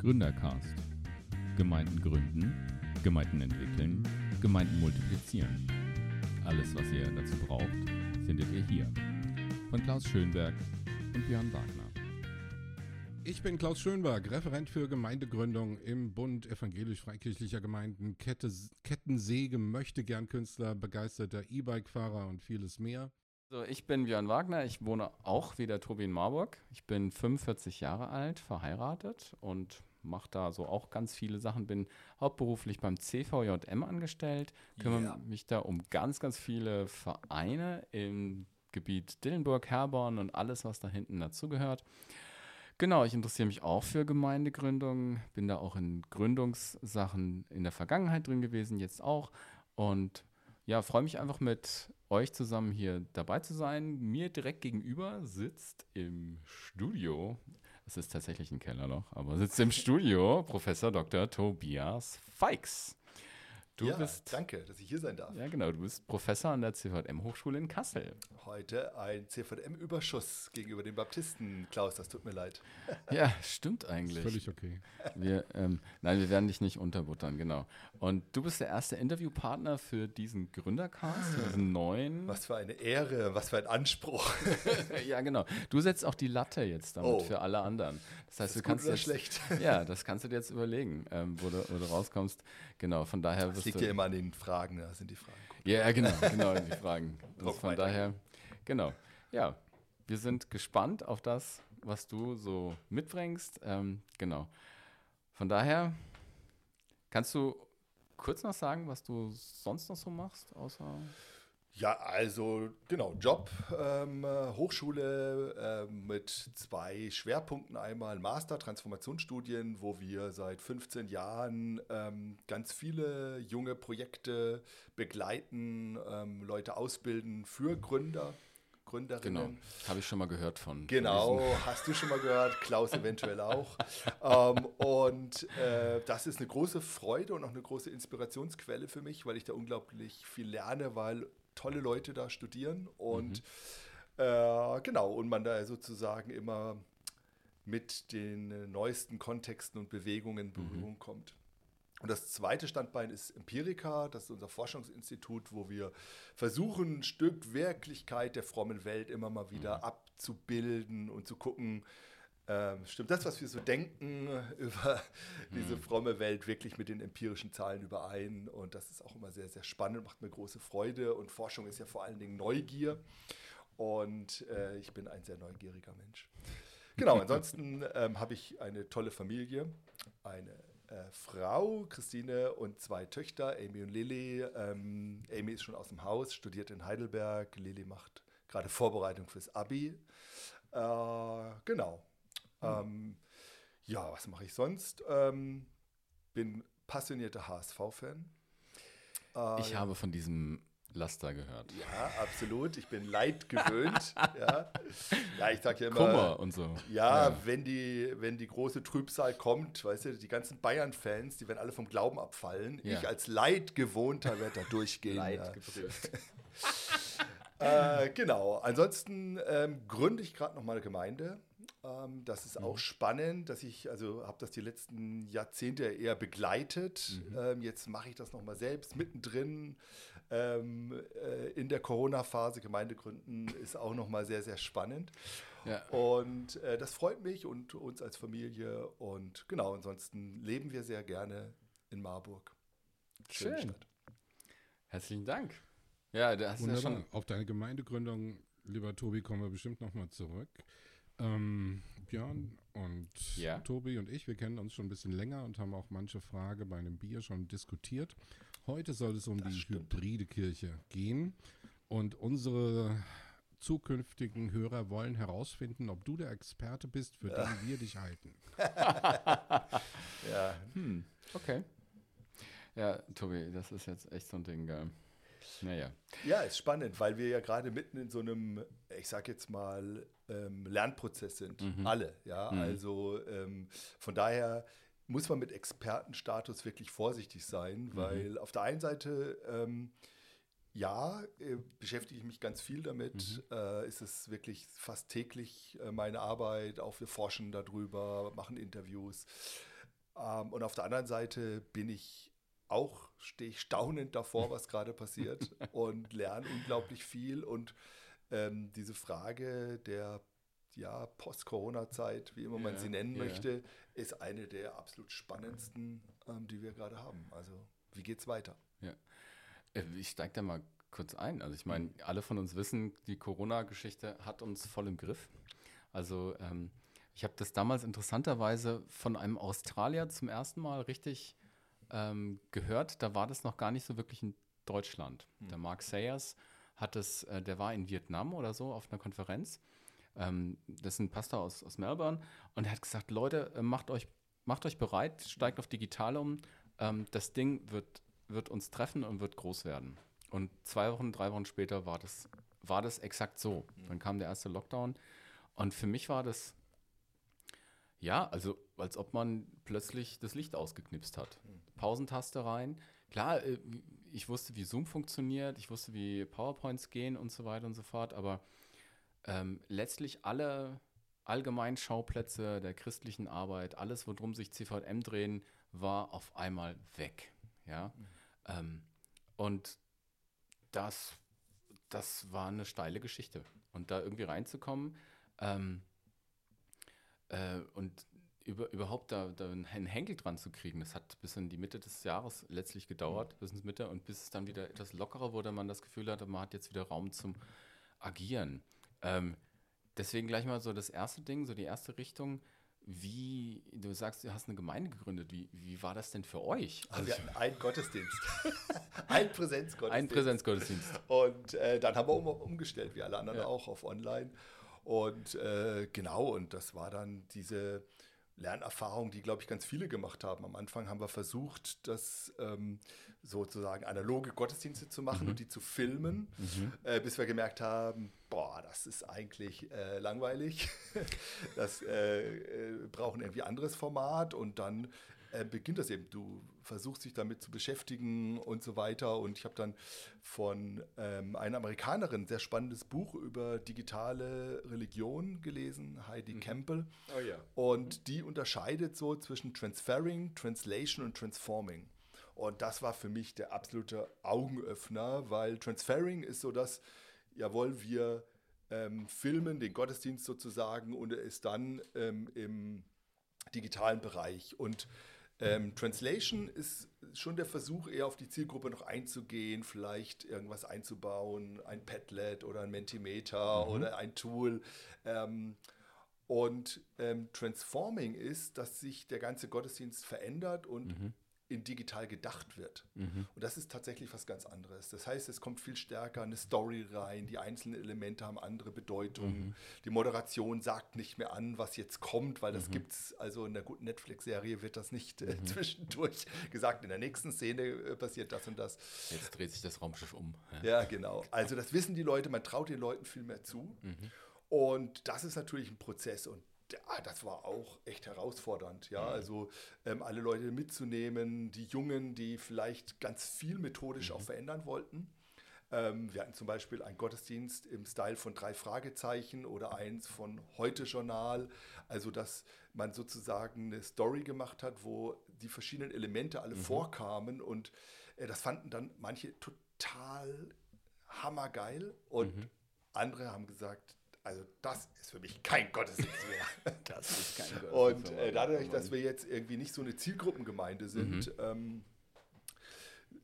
Gründercast. Gemeinden gründen, Gemeinden entwickeln, Gemeinden multiplizieren. Alles, was ihr dazu braucht, findet ihr hier. Von Klaus Schönberg und Björn Wagner. Ich bin Klaus Schönberg, Referent für Gemeindegründung im Bund evangelisch-freikirchlicher Gemeinden, Kette, Kettensäge, Möchtegern-Künstler, begeisterter E-Bike-Fahrer und vieles mehr. So, ich bin Björn Wagner, ich wohne auch wieder Tobi in Marburg. Ich bin 45 Jahre alt, verheiratet und mache da so auch ganz viele Sachen. Bin hauptberuflich beim CVJM angestellt, kümmere Yeah. mich da um ganz, ganz viele Vereine im Gebiet Dillenburg, Herborn und alles, was da hinten dazugehört. Genau, ich interessiere mich auch für Gemeindegründung, bin da auch in Gründungssachen in der Vergangenheit drin gewesen, jetzt auch. Und ja, freue mich einfach mit euch zusammen hier dabei zu sein. Mir direkt gegenüber sitzt im Studio, es ist tatsächlich ein Kellerloch, aber sitzt im Studio Professor Dr. Tobias Feix. Du ja, bist, danke, dass ich hier sein darf. ja genau, du bist Professor an der CVM-Hochschule in Kassel. Heute ein CVM-Überschuss gegenüber den Baptisten. Klaus, das tut mir leid. Ja, stimmt eigentlich. Völlig okay. Wir, ähm, nein, wir werden dich nicht unterbuttern, genau. Und du bist der erste Interviewpartner für diesen Gründercast, für diesen neuen. Was für eine Ehre, was für ein Anspruch. Ja, genau. Du setzt auch die Latte jetzt damit Oh. für alle anderen. Das heißt, Ist du gut kannst oder jetzt, schlecht? Ja, das kannst du dir jetzt überlegen, ähm, wo, du, wo du rauskommst. Genau, von daher Das wirst liegt ja immer an den Fragen, da sind die Fragen gut. Ja, genau, genau, die Fragen. Druck von daher, genau. Ja, wir sind gespannt auf das, was du so mitbringst. Ähm, genau. Von daher, kannst du kurz noch sagen, was du sonst noch so machst, außer. Ja, also genau, Job, ähm, äh, Hochschule ähm, mit zwei Schwerpunkten. Einmal Master Transformationsstudien, wo wir seit 15 Jahren ähm, ganz viele junge Projekte begleiten, ähm, Leute ausbilden für Gründer, Gründerinnen. Genau, habe ich schon mal gehört von. von Genau, diesen- hast du schon mal gehört, Klaus eventuell auch. ähm, und äh, das ist eine große Freude und auch eine große Inspirationsquelle für mich, weil ich da unglaublich viel lerne, weil tolle Leute da studieren und äh, genau, und man da sozusagen immer mit den neuesten Kontexten und Bewegungen in Berührung kommt. Und das zweite Standbein ist Empirica, das ist unser Forschungsinstitut, wo wir versuchen, ein Stück Wirklichkeit der frommen Welt immer mal wieder abzubilden und zu gucken, ähm, stimmt das, was wir so denken über diese fromme Welt, wirklich mit den empirischen Zahlen überein. Und das ist auch immer sehr, sehr spannend, macht mir große Freude. Und Forschung ist ja vor allen Dingen Neugier. Und äh, ich bin ein sehr neugieriger Mensch. Genau, ansonsten ähm, habe ich eine tolle Familie, eine äh, Frau, Christine, und zwei Töchter, Amy und Lilly. Ähm, Amy ist schon aus dem Haus, studiert in Heidelberg. Lilly macht gerade Vorbereitung fürs Abi. Äh, genau. Ähm, ja, was mache ich sonst? Ähm, bin passionierter HSV-Fan. Äh, Ich habe von diesem Laster gehört. ja, absolut. Ich bin Leid gewöhnt. ja. ja, ich sage ja immer. Kummer und so. Ja, Wenn, die, wenn die große Trübsal kommt, weißt du, die ganzen Bayern-Fans, die werden alle vom Glauben abfallen. Ja. Ich als Leidgewohnter werde da durchgehen. Leid ja. Äh, genau. Ansonsten ähm, gründe ich gerade noch mal eine Gemeinde. Ähm, das ist Mhm. auch spannend, dass ich, also habe das die letzten Jahrzehnte eher begleitet. Mhm. Ähm, jetzt mache ich das noch mal selbst mittendrin. Ähm, äh, in der Corona-Phase Gemeinde gründen ist auch noch mal sehr, sehr spannend. Ja. Und äh, das freut mich und uns als Familie. Und genau, ansonsten leben wir sehr gerne in Marburg. Schöne Schön. Stadt. Herzlichen Dank. Ja, du hast ja Wunderbar. schon. Auf deine Gemeindegründung, lieber Tobi, kommen wir bestimmt nochmal zurück. Ähm, Björn und Ja. Tobi und ich, wir kennen uns schon ein bisschen länger und haben auch manche Frage bei einem Bier schon diskutiert. Heute soll es um Das die stimmt. hybride Kirche gehen und unsere zukünftigen Hörer wollen herausfinden, ob du der Experte bist, für den wir dich halten. Ja, Hm, okay. Ja, Tobi, das ist jetzt echt so ein Ding. Gell? Naja. Ja, ist spannend, weil wir ja gerade mitten in so einem, ich sag jetzt mal, ähm, Lernprozess sind. Alle, ja. Mhm. Also ähm, von daher muss man mit Expertenstatus wirklich vorsichtig sein, weil auf der einen Seite ähm, ja, äh, beschäftige ich mich ganz viel damit. Äh, ist es wirklich fast täglich äh, meine Arbeit. Auch wir forschen darüber, machen Interviews. Ähm, und auf der anderen Seite bin ich auch, stehe ich staunend davor, was gerade passiert und lerne unglaublich viel. Und ähm, diese Frage der ja, Post-Corona-Zeit, wie immer man Ja, sie nennen ja. möchte, ist eine der absolut spannendsten, ähm, die wir gerade haben. Also, wie geht's weiter? Äh, Ich steige da mal kurz ein. Also ich meine, alle von uns wissen, die Corona-Geschichte hat uns voll im Griff. Also ähm, ich habe das damals interessanterweise von einem Australier zum ersten Mal richtig ähm, gehört. Da war das noch gar nicht so wirklich in Deutschland. Der Mark Sayers hat es, äh, der war in Vietnam oder so auf einer Konferenz. Ähm, das ist ein Pastor aus, aus Melbourne und er hat gesagt, Leute, äh, macht euch, macht euch bereit, steigt auf digital um. Ähm, das Ding wird, wird uns treffen und wird groß werden. Und zwei Wochen, drei Wochen später war das, war das exakt so. Dann kam der erste Lockdown. Und für mich war das, ja, also als ob man plötzlich das Licht ausgeknipst hat. Pausentaste rein. Klar, äh, ich wusste, wie Zoom funktioniert, ich wusste, wie PowerPoints gehen und so weiter und so fort, aber ähm, letztlich alle Allgemeinschauplätze der christlichen Arbeit, alles, worum sich CVM drehen, war auf einmal weg. Ja? Ähm, und das, das war eine steile Geschichte. Und da irgendwie reinzukommen ähm, äh, und über, überhaupt da, da einen Henkel dran zu kriegen, das hat bis in die Mitte des Jahres letztlich gedauert, bis ins Mitte und bis es dann wieder etwas lockerer wurde, man das Gefühl hatte, man hat jetzt wieder Raum zum Agieren. Ähm, deswegen gleich mal so das erste Ding, so die erste Richtung. Wie, du sagst, du hast eine Gemeinde gegründet. Wie, wie war das denn für euch? Also wir hatten einen Gottesdienst. ein Präsenzgottesdienst. ein Präsenzgottesdienst. Und äh, dann haben wir um, umgestellt, wie alle anderen Ja. auch, auf online. Und äh, genau, und das war dann diese Lernerfahrung, die, glaube ich, ganz viele gemacht haben. Am Anfang haben wir versucht, das ähm, sozusagen analoge Gottesdienste zu machen und die zu filmen, äh, bis wir gemerkt haben, boah, das ist eigentlich äh, langweilig. das äh, äh, brauchen irgendwie anderes Format und dann äh, beginnt das eben. Du versuchst dich damit zu beschäftigen und so weiter. Und ich habe dann von ähm, einer Amerikanerin ein sehr spannendes Buch über digitale Religion gelesen, Heidi Campbell. Oh ja. Und die unterscheidet so zwischen Transferring, Translation und Transforming. Und das war für mich der absolute Augenöffner, weil Transferring ist so das, jawohl, wir ähm, filmen den Gottesdienst sozusagen und er ist dann ähm, im digitalen Bereich. Und ähm, Translation ist schon der Versuch, eher auf die Zielgruppe noch einzugehen, vielleicht irgendwas einzubauen, ein Padlet oder ein Mentimeter oder ein Tool. Ähm, und ähm, Transforming ist, dass sich der ganze Gottesdienst verändert und in digital gedacht wird. Und das ist tatsächlich was ganz anderes. Das heißt, es kommt viel stärker eine Story rein, die einzelnen Elemente haben andere Bedeutungen. Die Moderation sagt nicht mehr an, was jetzt kommt, weil das gibt es, also in der guten Netflix-Serie wird das nicht äh, zwischendurch gesagt, in der nächsten Szene äh, passiert das und das. Jetzt dreht sich das Raumschiff um. Ja, genau. Also das wissen die Leute, man traut den Leuten viel mehr zu. Und das ist natürlich ein Prozess und ja, das war auch echt herausfordernd, ja. Also ähm, alle Leute mitzunehmen, die Jungen, die vielleicht ganz viel methodisch auch verändern wollten. Ähm, wir hatten zum Beispiel einen Gottesdienst im Style von drei Fragezeichen oder eins von Heute Journal. Also, dass man sozusagen eine Story gemacht hat, wo die verschiedenen Elemente alle vorkamen und äh, das fanden dann manche total hammergeil und andere haben gesagt, also das ist für mich kein Gottesdienst mehr. Das ist kein Und äh, dadurch, dass wir jetzt irgendwie nicht so eine Zielgruppengemeinde sind, Mhm. ähm,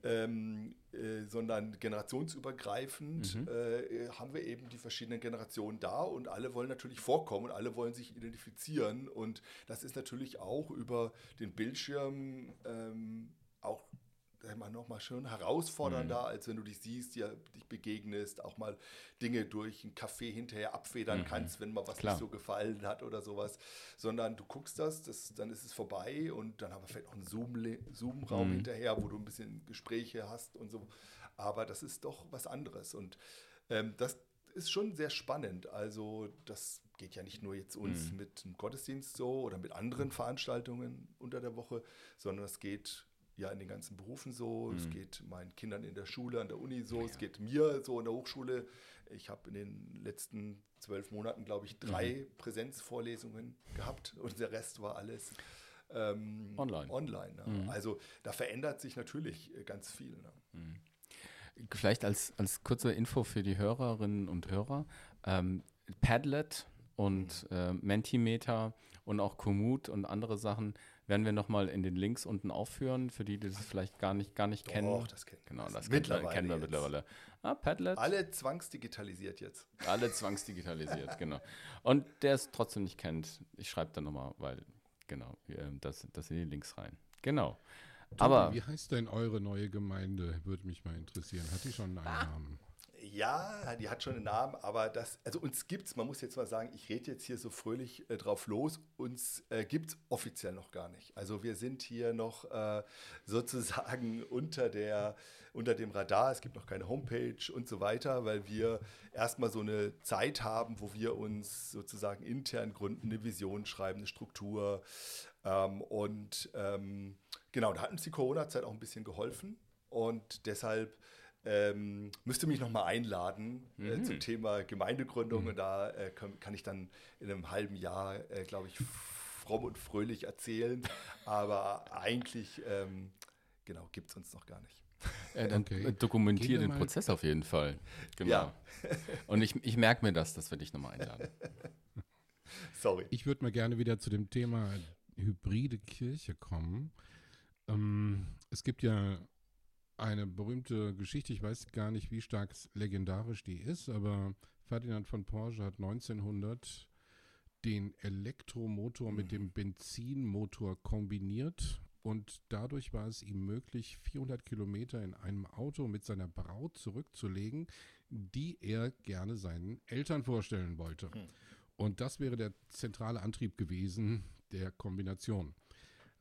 ähm, äh, sondern generationsübergreifend, Mhm. äh, haben wir eben die verschiedenen Generationen da und alle wollen natürlich vorkommen und alle wollen sich identifizieren. Und das ist natürlich auch über den Bildschirm ähm, auch immer noch mal schön herausfordernder, Mhm. als wenn du dich siehst, ja, dich begegnest, auch mal Dinge durch einen Kaffee hinterher abfedern kannst, wenn mal was Mhm. Klar. nicht so gefallen hat oder sowas, sondern du guckst das, das, dann ist es vorbei und dann haben wir vielleicht auch einen Zoom- Zoom-Raum Mhm. hinterher, wo du ein bisschen Gespräche hast und so. Aber das ist doch was anderes und ähm, das ist schon sehr spannend. Also das geht ja nicht nur jetzt uns Mhm. mit einem Gottesdienst so oder mit anderen Veranstaltungen unter der Woche, sondern es geht ja in den ganzen Berufen so, Mhm. es geht meinen Kindern in der Schule, an der Uni so, es geht mir so in der Hochschule. Ich habe in den letzten zwölf Monaten, glaube ich, drei Mhm. Präsenzvorlesungen gehabt und der Rest war alles ähm, Online. online ne? Mhm. Also da verändert sich natürlich äh, ganz viel. Ne? Vielleicht als, als kurze Info für die Hörerinnen und Hörer. Ähm, Padlet und äh, Mentimeter und auch Komoot und andere Sachen werden wir nochmal in den Links unten aufführen, für die, die das vielleicht gar nicht, gar nicht kennen. Doch, das kennen wir. Genau, Das das mittlerweile kennen, wir jetzt. mittlerweile. Ah, Padlet, alle, Alle zwangsdigitalisiert jetzt. zwangsdigitalisiert, genau. Und der es trotzdem nicht kennt, ich schreibe dann nochmal, weil, genau, äh, das, das in die Links rein. Genau. Tobi, Aber wie heißt denn eure neue Gemeinde? Würde mich mal interessieren. Hat die schon einen Ah. Namen? Ja, die hat schon einen Namen, aber das, also uns gibt es, man muss jetzt mal sagen, ich rede jetzt hier so fröhlich äh, drauf los, uns äh, gibt es offiziell noch gar nicht. Also wir sind hier noch äh, sozusagen unter, der, unter dem Radar, es gibt noch keine Homepage und so weiter, weil wir erstmal so eine Zeit haben, wo wir uns sozusagen intern gründen, eine Vision schreiben, eine Struktur ähm, und ähm, genau, da hat uns die Corona-Zeit auch ein bisschen geholfen. Und deshalb ähm, müsste mich nochmal einladen äh, zum Thema Gemeindegründung und da äh, kann, kann ich dann in einem halben Jahr, äh, glaube ich, fromm und fröhlich erzählen. Aber eigentlich, ähm, genau, gibt es uns noch gar nicht. äh, dann Okay. dokumentiere den Prozess auf jeden Fall. Genau. Ja. Und ich, ich merke mir das, dass wir dich nochmal einladen. Sorry. Ich würde mal gerne wieder zu dem Thema hybride Kirche kommen. Ähm, es gibt ja eine berühmte Geschichte, ich weiß gar nicht, wie stark legendarisch die ist, aber Ferdinand von Porsche hat 1900 den Elektromotor mit dem Benzinmotor kombiniert und dadurch war es ihm möglich, 400 Kilometer in einem Auto mit seiner Braut zurückzulegen, die er gerne seinen Eltern vorstellen wollte. Und das wäre der zentrale Antrieb gewesen der Kombination.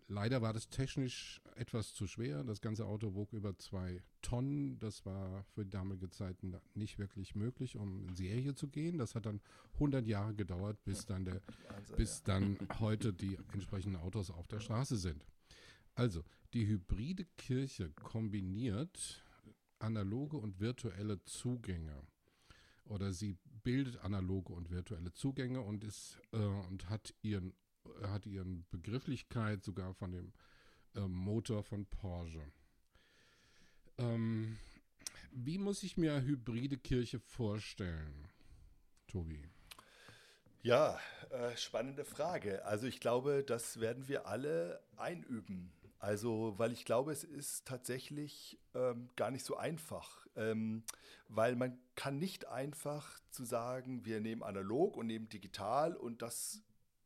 Leider war das technisch etwas zu schwer. Das ganze Auto wog über zwei Tonnen. Das war für damalige Zeiten nicht wirklich möglich, um in Serie zu gehen. Das hat dann 100 Jahre gedauert, bis dann, der, Wahnsinn, bis dann heute die entsprechenden Autos auf der Straße sind. Also, die hybride Kirche kombiniert analoge und virtuelle Zugänge oder sie bildet analoge und virtuelle Zugänge und ist äh, und hat ihren hat ihren Begrifflichkeit sogar von dem äh, Motor von Porsche. Ähm, wie muss ich mir hybride Kirche vorstellen, Tobi? Ja, äh, spannende Frage. Also ich glaube, das werden wir alle einüben. Also, weil ich glaube, es ist tatsächlich ähm, gar nicht so einfach, ähm, weil man kann nicht einfach zu sagen, wir nehmen analog und nehmen digital und das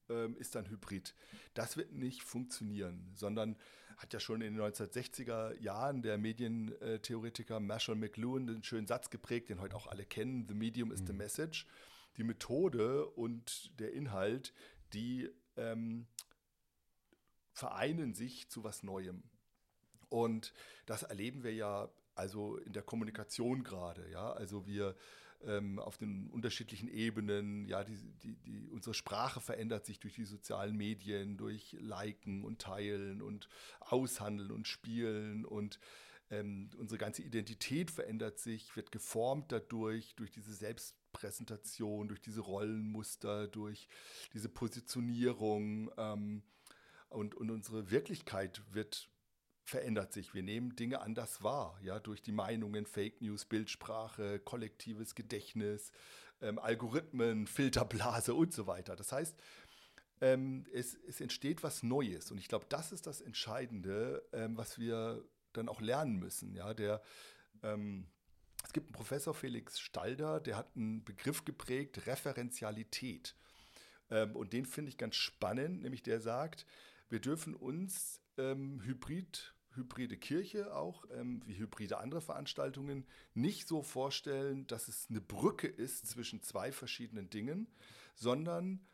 ähm, ist dann Hybrid. Das wird nicht funktionieren, sondern hat ja schon in den 1960er Jahren der Medientheoretiker Marshall McLuhan den schönen Satz geprägt, den heute auch alle kennen, The Medium is the Message. Die Methode und der Inhalt, die ähm, vereinen sich zu was Neuem. Und das erleben wir ja also in der Kommunikation gerade, ja. Also wir ähm, auf den unterschiedlichen Ebenen, ja, die, die, die, unsere Sprache verändert sich durch die sozialen Medien, durch Liken und Teilen und Aushandeln und Spielen und ähm, unsere ganze Identität verändert sich, wird geformt dadurch, durch diese Selbstpräsentation, durch diese Rollenmuster, durch diese Positionierung ähm, und, und unsere Wirklichkeit wird verändert sich. Wir nehmen Dinge anders wahr, ja, durch die Meinungen, Fake News, Bildsprache, kollektives Gedächtnis, ähm, Algorithmen, Filterblase und so weiter. Das heißt, ähm, es, es entsteht was Neues und ich glaube, das ist das Entscheidende, ähm, was wir dann auch lernen müssen. Ja, der ähm, es gibt einen Professor Felix Stalder, der hat einen Begriff geprägt, Referenzialität. Ähm, und den finde ich ganz spannend, nämlich der sagt, wir dürfen uns ähm, Hybrid, hybride Kirche auch, ähm, wie hybride andere Veranstaltungen, nicht so vorstellen, dass es eine Brücke ist zwischen zwei verschiedenen Dingen, sondern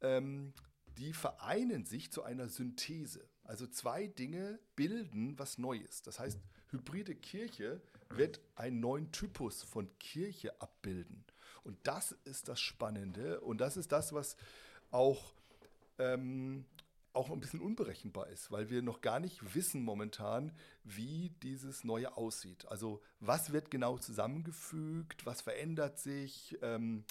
ähm, die vereinen sich zu einer Synthese. Also zwei Dinge bilden was Neues. Das heißt, hybride Kirche wird einen neuen Typus von Kirche abbilden. Und das ist das Spannende und das ist das, was auch, ähm, auch ein bisschen unberechenbar ist, weil wir noch gar nicht wissen momentan, wie dieses Neue aussieht. Also was wird genau zusammengefügt, was verändert sich, ähm,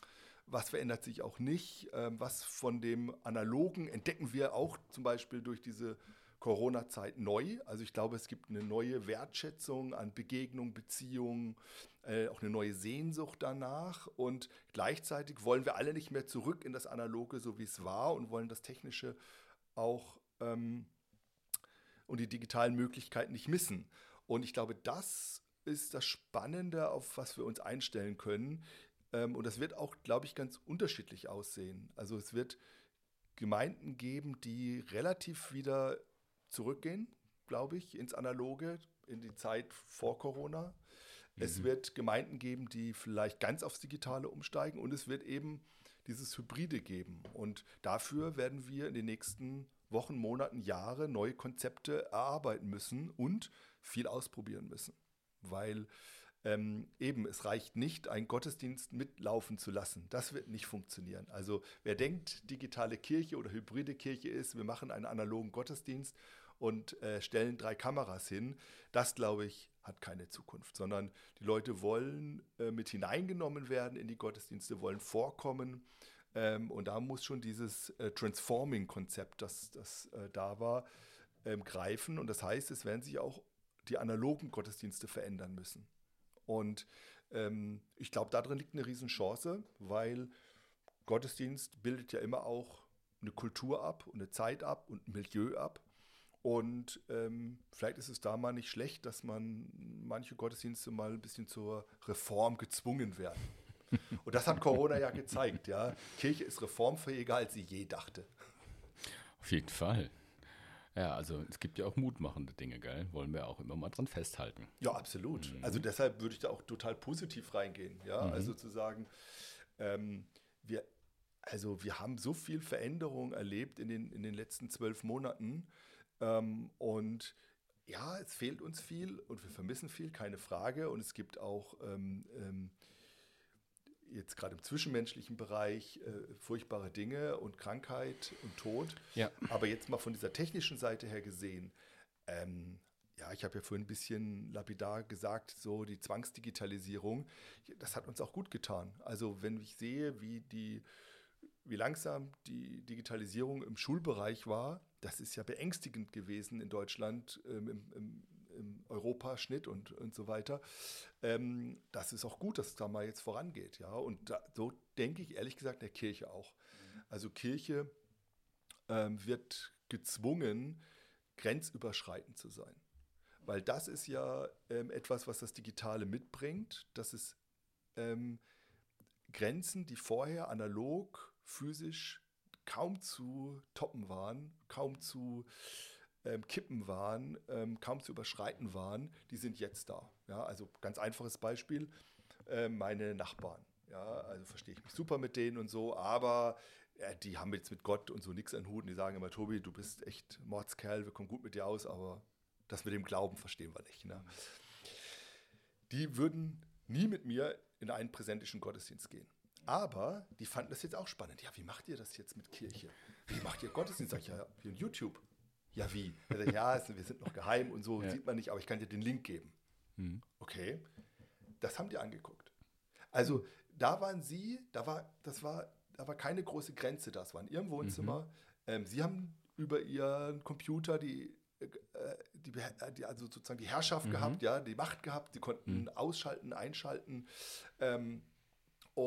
was verändert sich auch nicht, ähm, was von dem Analogen entdecken wir auch zum Beispiel durch diese Corona-Zeit neu. Also ich glaube, es gibt eine neue Wertschätzung an Begegnung, Beziehungen, äh, auch eine neue Sehnsucht danach. Und gleichzeitig wollen wir alle nicht mehr zurück in das Analoge, so wie es war, und wollen das Technische auch ähm, und die digitalen Möglichkeiten nicht missen. Und ich glaube, das ist das Spannende, auf was wir uns einstellen können. Ähm, und das wird auch, glaube ich, ganz unterschiedlich aussehen. Also es wird Gemeinden geben, die relativ wieder zurückgehen, glaube ich, ins Analoge, in die Zeit vor Corona. Mhm. Es wird Gemeinden geben, die vielleicht ganz aufs Digitale umsteigen und es wird eben dieses Hybride geben. Und dafür werden wir in den nächsten Wochen, Monaten, Jahre neue Konzepte erarbeiten müssen und viel ausprobieren müssen. Weil ähm, eben, es reicht nicht, einen Gottesdienst mitlaufen zu lassen. Das wird nicht funktionieren. Also wer denkt, digitale Kirche oder hybride Kirche ist, wir machen einen analogen Gottesdienst und äh, stellen drei Kameras hin, das glaube ich hat keine Zukunft, sondern die Leute wollen äh, mit hineingenommen werden in die Gottesdienste, wollen vorkommen. Ähm, und da muss schon dieses äh, Transforming-Konzept, das, das äh, da war, ähm, greifen. Und das heißt, es werden sich auch die analogen Gottesdienste verändern müssen. Und ähm, ich glaube, darin liegt eine Riesenchance, weil Gottesdienst bildet ja immer auch eine Kultur ab und eine Zeit ab und ein Milieu ab. Und ähm, vielleicht ist es da mal nicht schlecht, dass man manche Gottesdienste mal ein bisschen zur Reform gezwungen werden. Und das hat Corona ja gezeigt, ja. Kirche ist reformfähiger, als sie je dachte. Auf jeden Fall. Ja, also es gibt ja auch mutmachende Dinge, gell? Wollen wir auch immer mal dran festhalten. Ja, absolut. Mhm. Also deshalb würde ich da auch total positiv reingehen. Ja, mhm. also zu sagen, ähm, wir, also wir haben so viel Veränderung erlebt in den, in den letzten zwölf Monaten. Ähm, und ja, es fehlt uns viel und wir vermissen viel, keine Frage. Und es gibt auch ähm, ähm, jetzt gerade im zwischenmenschlichen Bereich äh, furchtbare Dinge und Krankheit und Tod. Ja. Aber jetzt mal von dieser technischen Seite her gesehen, ähm, ja, ich habe ja vorhin ein bisschen lapidar gesagt, so die Zwangsdigitalisierung, das hat uns auch gut getan. Also wenn ich sehe, wie die wie langsam die Digitalisierung im Schulbereich war, das ist ja beängstigend gewesen in Deutschland, ähm, im, im, im Europaschnitt und, und so weiter. Ähm, das ist auch gut, dass es da mal jetzt vorangeht. Ja? Und da, so denke ich ehrlich gesagt der Kirche auch. Also Kirche ähm, wird gezwungen, grenzüberschreitend zu sein. Weil das ist ja ähm, etwas, was das Digitale mitbringt. Das ist ähm, Grenzen, die vorher analog, physisch kaum zu toppen waren, kaum zu ähm, kippen waren, ähm, kaum zu überschreiten waren, die sind jetzt da. Ja, also ganz einfaches Beispiel, äh, meine Nachbarn. Ja, also verstehe ich mich super mit denen und so, aber ja, die haben jetzt mit Gott und so nichts an Hut und die sagen immer, Tobi, du bist echt Mordskerl, wir kommen gut mit dir aus, aber das mit dem Glauben verstehen wir nicht. Ne? Die würden nie mit mir in einen präsentischen Gottesdienst gehen. Aber die fanden das jetzt auch spannend. Ja, wie macht ihr das jetzt mit Kirche? Wie macht ihr Gottesdienst? Sag ich, ja, wie in YouTube. Ja, wie? Sagt, ja, wir sind noch geheim und so, ja. sieht man nicht, aber ich kann dir den Link geben. Mhm. Okay, das haben die angeguckt. Also da waren sie, da war, das war, da war keine große Grenze, das war in ihrem Wohnzimmer. Mhm. Ähm, sie haben über ihren Computer die, äh, die, die, also sozusagen die Herrschaft mhm. gehabt, ja, die Macht gehabt, sie konnten mhm. ausschalten, einschalten. Ähm,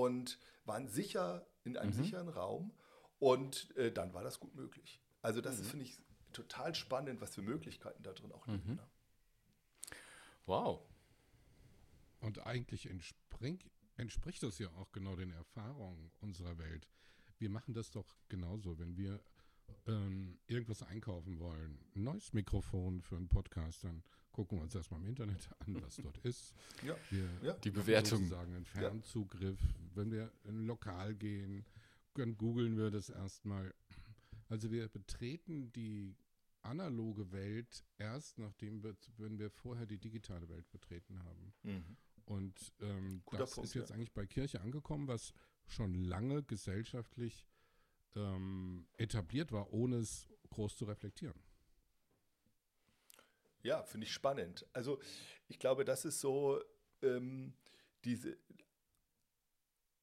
und waren sicher in einem mhm. sicheren Raum und äh, dann war das gut möglich. Also das mhm. finde ich total spannend, was für Möglichkeiten da drin auch liegen. Mhm. Ne? Wow. Und eigentlich entspricht, entspricht das ja auch genau den Erfahrungen unserer Welt. Wir machen das doch genauso, wenn wir ähm, irgendwas einkaufen wollen. Ein neues Mikrofon für einen Podcast, dann gucken wir uns erstmal im Internet an, was dort ist. Ja, wir ja. die Bewertung. Sozusagen einen Fernzugriff. Ja. Wenn wir in ein Lokal gehen, dann googeln wir das erstmal. Also wir betreten die analoge Welt erst, nachdem wir, wenn wir vorher die digitale Welt betreten haben. Mhm. Und ähm, das Punkt, ist jetzt ja. eigentlich bei Kirche angekommen, was schon lange gesellschaftlich ähm, etabliert war, ohne es groß zu reflektieren. Ja, finde ich spannend. Also ich glaube, das ist so ähm, diese,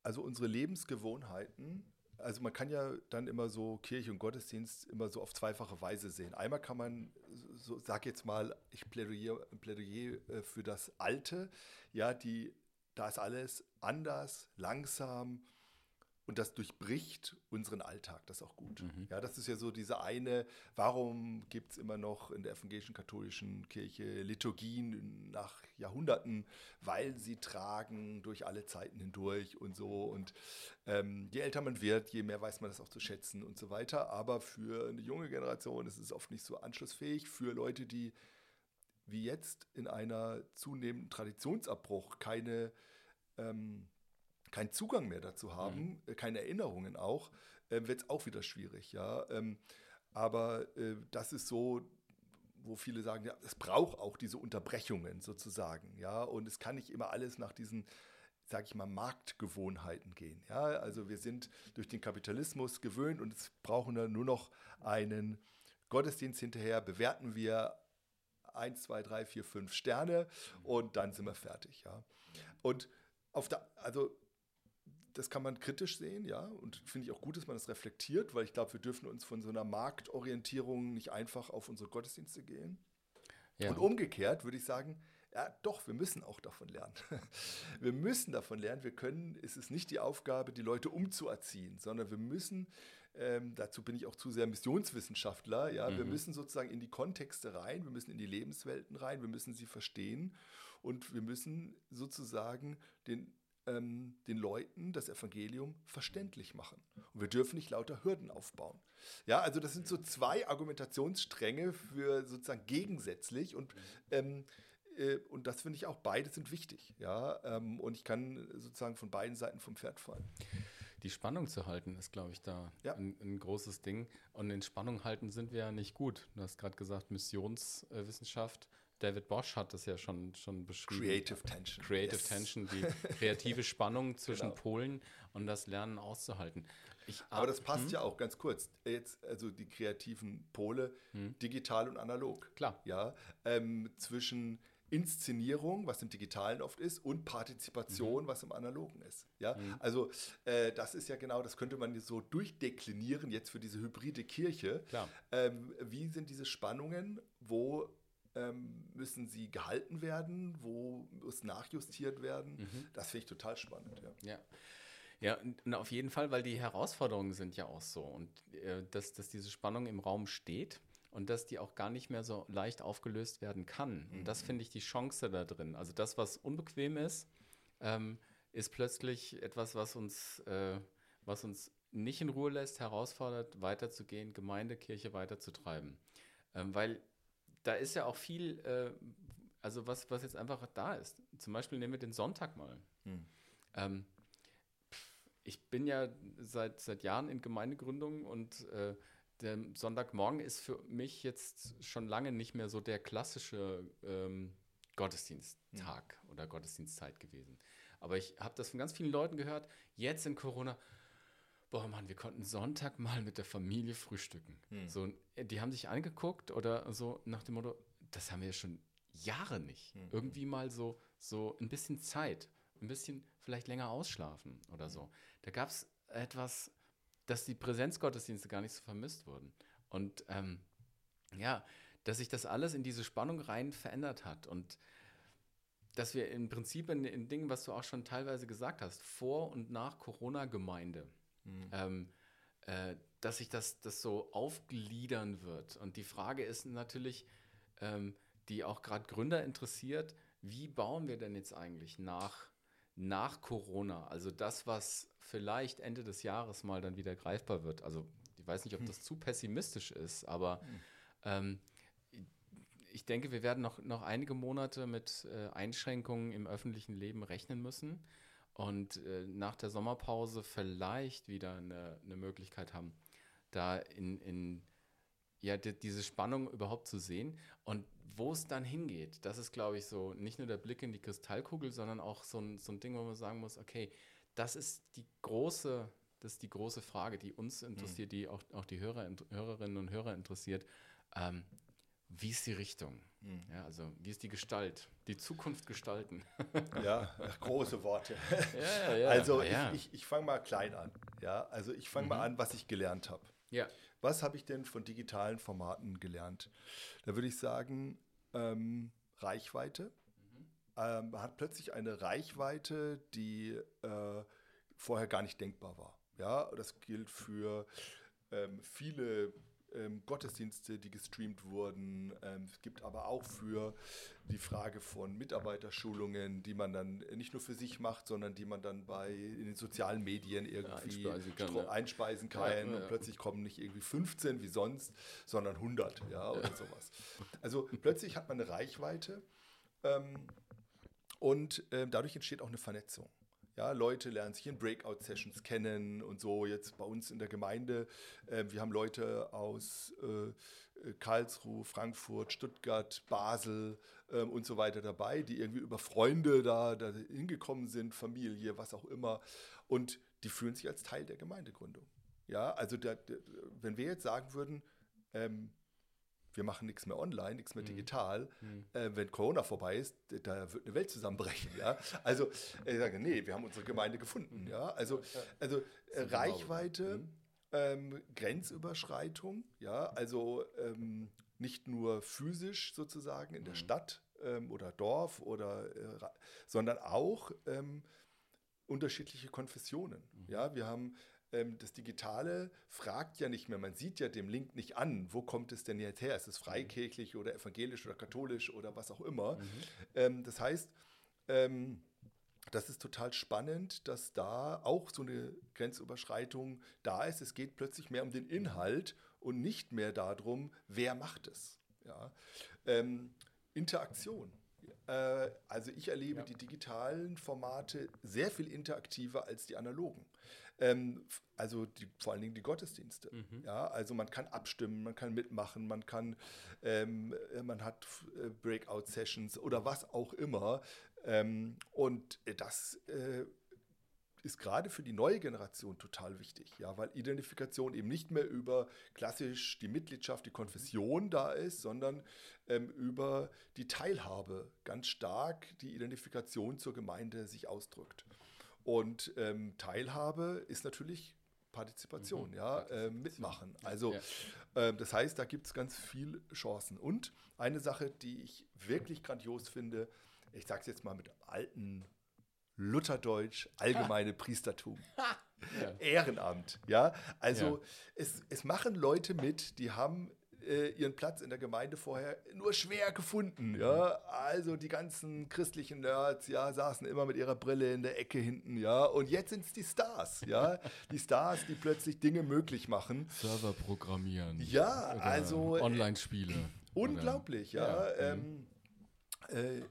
also unsere Lebensgewohnheiten, also man kann ja dann immer so Kirche und Gottesdienst immer so auf zweifache Weise sehen. Einmal kann man, so sag jetzt mal, ich plädiere, plädiere äh, für das Alte, ja, die, da ist alles anders, langsam, und das durchbricht unseren Alltag, das ist auch gut. Mhm. Ja, das ist ja so diese eine, warum gibt es immer noch in der evangelischen katholischen Kirche Liturgien nach Jahrhunderten, weil sie tragen durch alle Zeiten hindurch und so. Und ähm, je älter man wird, je mehr weiß man das auch zu schätzen und so weiter. Aber für eine junge Generation ist es oft nicht so anschlussfähig. Für Leute, die wie jetzt in einer zunehmenden Traditionsabbruch keine ähm, keinen Zugang mehr dazu haben, mhm. Keine Erinnerungen auch, äh, wird es auch wieder schwierig. Ja? Ähm, aber äh, das ist so, wo viele sagen, ja, es braucht auch diese Unterbrechungen sozusagen. Ja? Und es kann nicht immer alles nach diesen sage ich mal, Marktgewohnheiten gehen. Ja, also wir sind durch den Kapitalismus gewöhnt und es brauchen dann nur noch einen Gottesdienst hinterher, bewerten wir 1, 2, 3, 4, 5 Sterne und dann sind wir fertig. Ja. Und auf der, also das kann man kritisch sehen, ja, und finde ich auch gut, dass man das reflektiert, weil ich glaube, wir dürfen uns von so einer Marktorientierung nicht einfach auf unsere Gottesdienste gehen. Ja. Und umgekehrt würde ich sagen, ja, doch, wir müssen auch davon lernen. Wir müssen davon lernen. Wir können, es ist nicht die Aufgabe, die Leute umzuerziehen, sondern wir müssen, ähm, dazu bin ich auch zu sehr Missionswissenschaftler, ja, mhm. wir müssen sozusagen in die Kontexte rein, wir müssen in die Lebenswelten rein, wir müssen sie verstehen und wir müssen sozusagen den ähm, den Leuten das Evangelium verständlich machen. Und wir dürfen nicht lauter Hürden aufbauen. Ja, also das sind so zwei Argumentationsstränge für sozusagen gegensätzlich und ähm, äh, und das finde ich auch, beide sind wichtig. Ja, ähm, und ich kann sozusagen von beiden Seiten vom Pferd fallen. Die Spannung zu halten ist, glaube ich, da ja. ein, ein, großes Ding. Und in Spannung halten sind wir ja nicht gut. Du hast gerade gesagt, Missionswissenschaft. David Bosch hat das ja schon, schon beschrieben. Creative Tension. Creative yes. Tension, die kreative Spannung zwischen genau. Polen und das Lernen auszuhalten. Ich, Aber das passt hm? ja auch ganz kurz. Jetzt, also die kreativen Pole, hm? digital und analog. Klar. Ja, ähm, zwischen Inszenierung, was im Digitalen oft ist, und Partizipation, mhm. was im Analogen ist. Ja, mhm. also äh, das ist ja genau, das könnte man so durchdeklinieren jetzt für diese hybride Kirche. Ähm, wie sind diese Spannungen, wo müssen sie gehalten werden? Wo muss nachjustiert werden? Mhm. Das finde ich total spannend. Ja. ja. Ja, und auf jeden Fall, weil die Herausforderungen sind ja auch so. Und äh, dass, dass diese Spannung im Raum steht und dass die auch gar nicht mehr so leicht aufgelöst werden kann. Und das mhm. finde ich die Chance da drin. Also das, was unbequem ist, ähm, ist plötzlich etwas, was uns, äh, was uns nicht in Ruhe lässt, herausfordert, weiterzugehen, Gemeindekirche weiterzutreiben. Ähm, weil da ist ja auch viel, äh, also was, was jetzt einfach da ist. Zum Beispiel nehmen wir den Sonntag mal. Hm. Ähm, ich bin ja seit, seit Jahren in Gemeindegründung und äh, der Sonntagmorgen ist für mich jetzt schon lange nicht mehr so der klassische ähm, Gottesdiensttag hm. oder Gottesdienstzeit gewesen. Aber ich habe das von ganz vielen Leuten gehört, jetzt in Corona, boah Mann, wir konnten Sonntag mal mit der Familie frühstücken. Hm. So, die haben sich angeguckt oder so nach dem Motto, das haben wir ja schon Jahre nicht. Hm. Irgendwie mal so, so ein bisschen Zeit, ein bisschen vielleicht länger ausschlafen oder so. Da gab es etwas, dass die Präsenzgottesdienste gar nicht so vermisst wurden. Und ähm, ja, dass sich das alles in diese Spannung rein verändert hat und dass wir im Prinzip in, in Dingen, was du auch schon teilweise gesagt hast, vor und nach Corona-Gemeinde, Mhm. Ähm, äh, dass sich das, das so aufgliedern wird. Und die Frage ist natürlich, ähm, die auch gerade Gründer interessiert, wie bauen wir denn jetzt eigentlich nach, nach Corona? Also das, was vielleicht Ende des Jahres mal dann wieder greifbar wird. Also ich weiß nicht, ob hm. das zu pessimistisch ist, aber hm. ähm, ich denke, wir werden noch, noch einige Monate mit äh, Einschränkungen im öffentlichen Leben rechnen müssen und äh, nach der Sommerpause vielleicht wieder eine, eine Möglichkeit haben, da in, in ja, die, diese Spannung überhaupt zu sehen und wo es dann hingeht. Das ist, glaube ich, so nicht nur der Blick in die Kristallkugel, sondern auch so ein, so ein Ding, wo man sagen muss, okay, das ist die große, das ist die große Frage, die uns interessiert, mhm. die auch, auch die Hörer, Hörerinnen und Hörer interessiert. Ähm, wie ist die Richtung? Mhm. Ja, also wie ist die Gestalt? Die Zukunft gestalten. Ja, große Worte. ja, ja, Also ja. ich, ich, ich fange mal klein an. Ja, also ich fange mal an, was ich gelernt habe. ja. Was habe ich denn von digitalen Formaten gelernt? Da würde ich sagen, ähm, Reichweite. Ähm, man hat plötzlich eine Reichweite, die äh, vorher gar nicht denkbar war. Ja, das gilt für ähm, viele ähm, Gottesdienste, die gestreamt wurden. Ähm, es gibt aber auch für die Frage von Mitarbeiterschulungen, die man dann nicht nur für sich macht, sondern die man dann bei in den sozialen Medien irgendwie einspeisen kann, einspeisen kann. Ja. Und plötzlich kommen nicht irgendwie 15 wie sonst, sondern 100 ja, oder sowas. Also plötzlich hat man eine Reichweite ähm, und ähm, dadurch entsteht auch eine Vernetzung. Ja, Leute lernen sich in Breakout-Sessions kennen und so. Jetzt bei uns in der Gemeinde, äh, wir haben Leute aus äh, äh, Karlsruhe, Frankfurt, Stuttgart, Basel ähm, und so weiter dabei, die irgendwie über Freunde da, da hingekommen sind, Familie, was auch immer. Und die fühlen sich als Teil der Gemeindegründung. Ja, also der, wenn wir jetzt sagen würden, ähm, wir machen nichts mehr online, nichts mehr digital. Äh, wenn Corona vorbei ist, da wird eine Welt zusammenbrechen. Ja? Also ich sage, nee, wir haben unsere Gemeinde gefunden. Ja? Also, also äh, Reichweite, ähm, Grenzüberschreitung, ja, also ähm, nicht nur physisch sozusagen in der Stadt ähm, oder Dorf oder äh, sondern auch ähm, unterschiedliche Konfessionen. Ja, wir haben ähm, das Digitale fragt ja nicht mehr, man sieht ja dem Link nicht an, wo kommt es denn jetzt her? Ist es freikirchlich oder evangelisch oder katholisch oder was auch immer? Ähm, das heißt, ähm, das ist total spannend, dass da auch so eine Grenzüberschreitung da ist. Es geht plötzlich mehr um den Inhalt und nicht mehr darum, wer macht es. Ja? Ähm, Interaktion. Äh, also ich erlebe die digitalen Formate sehr viel interaktiver als die analogen. Ähm, also die, vor allen Dingen die Gottesdienste. Ja, also man kann abstimmen, man kann mitmachen, man kann, ähm, äh, man hat äh, Breakout-Sessions oder was auch immer. Ähm, und äh, das äh, ist gerade für die neue Generation total wichtig, ja, weil Identifikation eben nicht mehr über klassisch die Mitgliedschaft, die Konfession da ist, sondern ähm, über die Teilhabe ganz stark die Identifikation zur Gemeinde sich ausdrückt. Und ähm, Teilhabe ist natürlich Partizipation, ja, äh, mitmachen. Also Ja. ähm, das heißt, da gibt es ganz viele Chancen. Und eine Sache, die ich wirklich grandios finde, ich sage es jetzt mal mit alten Lutherdeutsch, allgemeine Priestertum. Ja. Ehrenamt, ja. Also Ja. Es, es machen Leute mit, die haben äh, ihren Platz in der Gemeinde vorher nur schwer gefunden, ja. Also die ganzen christlichen Nerds, ja, saßen immer mit ihrer Brille in der Ecke hinten, ja. Und jetzt sind es die Stars, ja. Die Stars, die plötzlich Dinge möglich machen. Server programmieren. Ja, Oder also, äh, Online-Spiele. Unglaublich, ja. Ja, ähm, äh,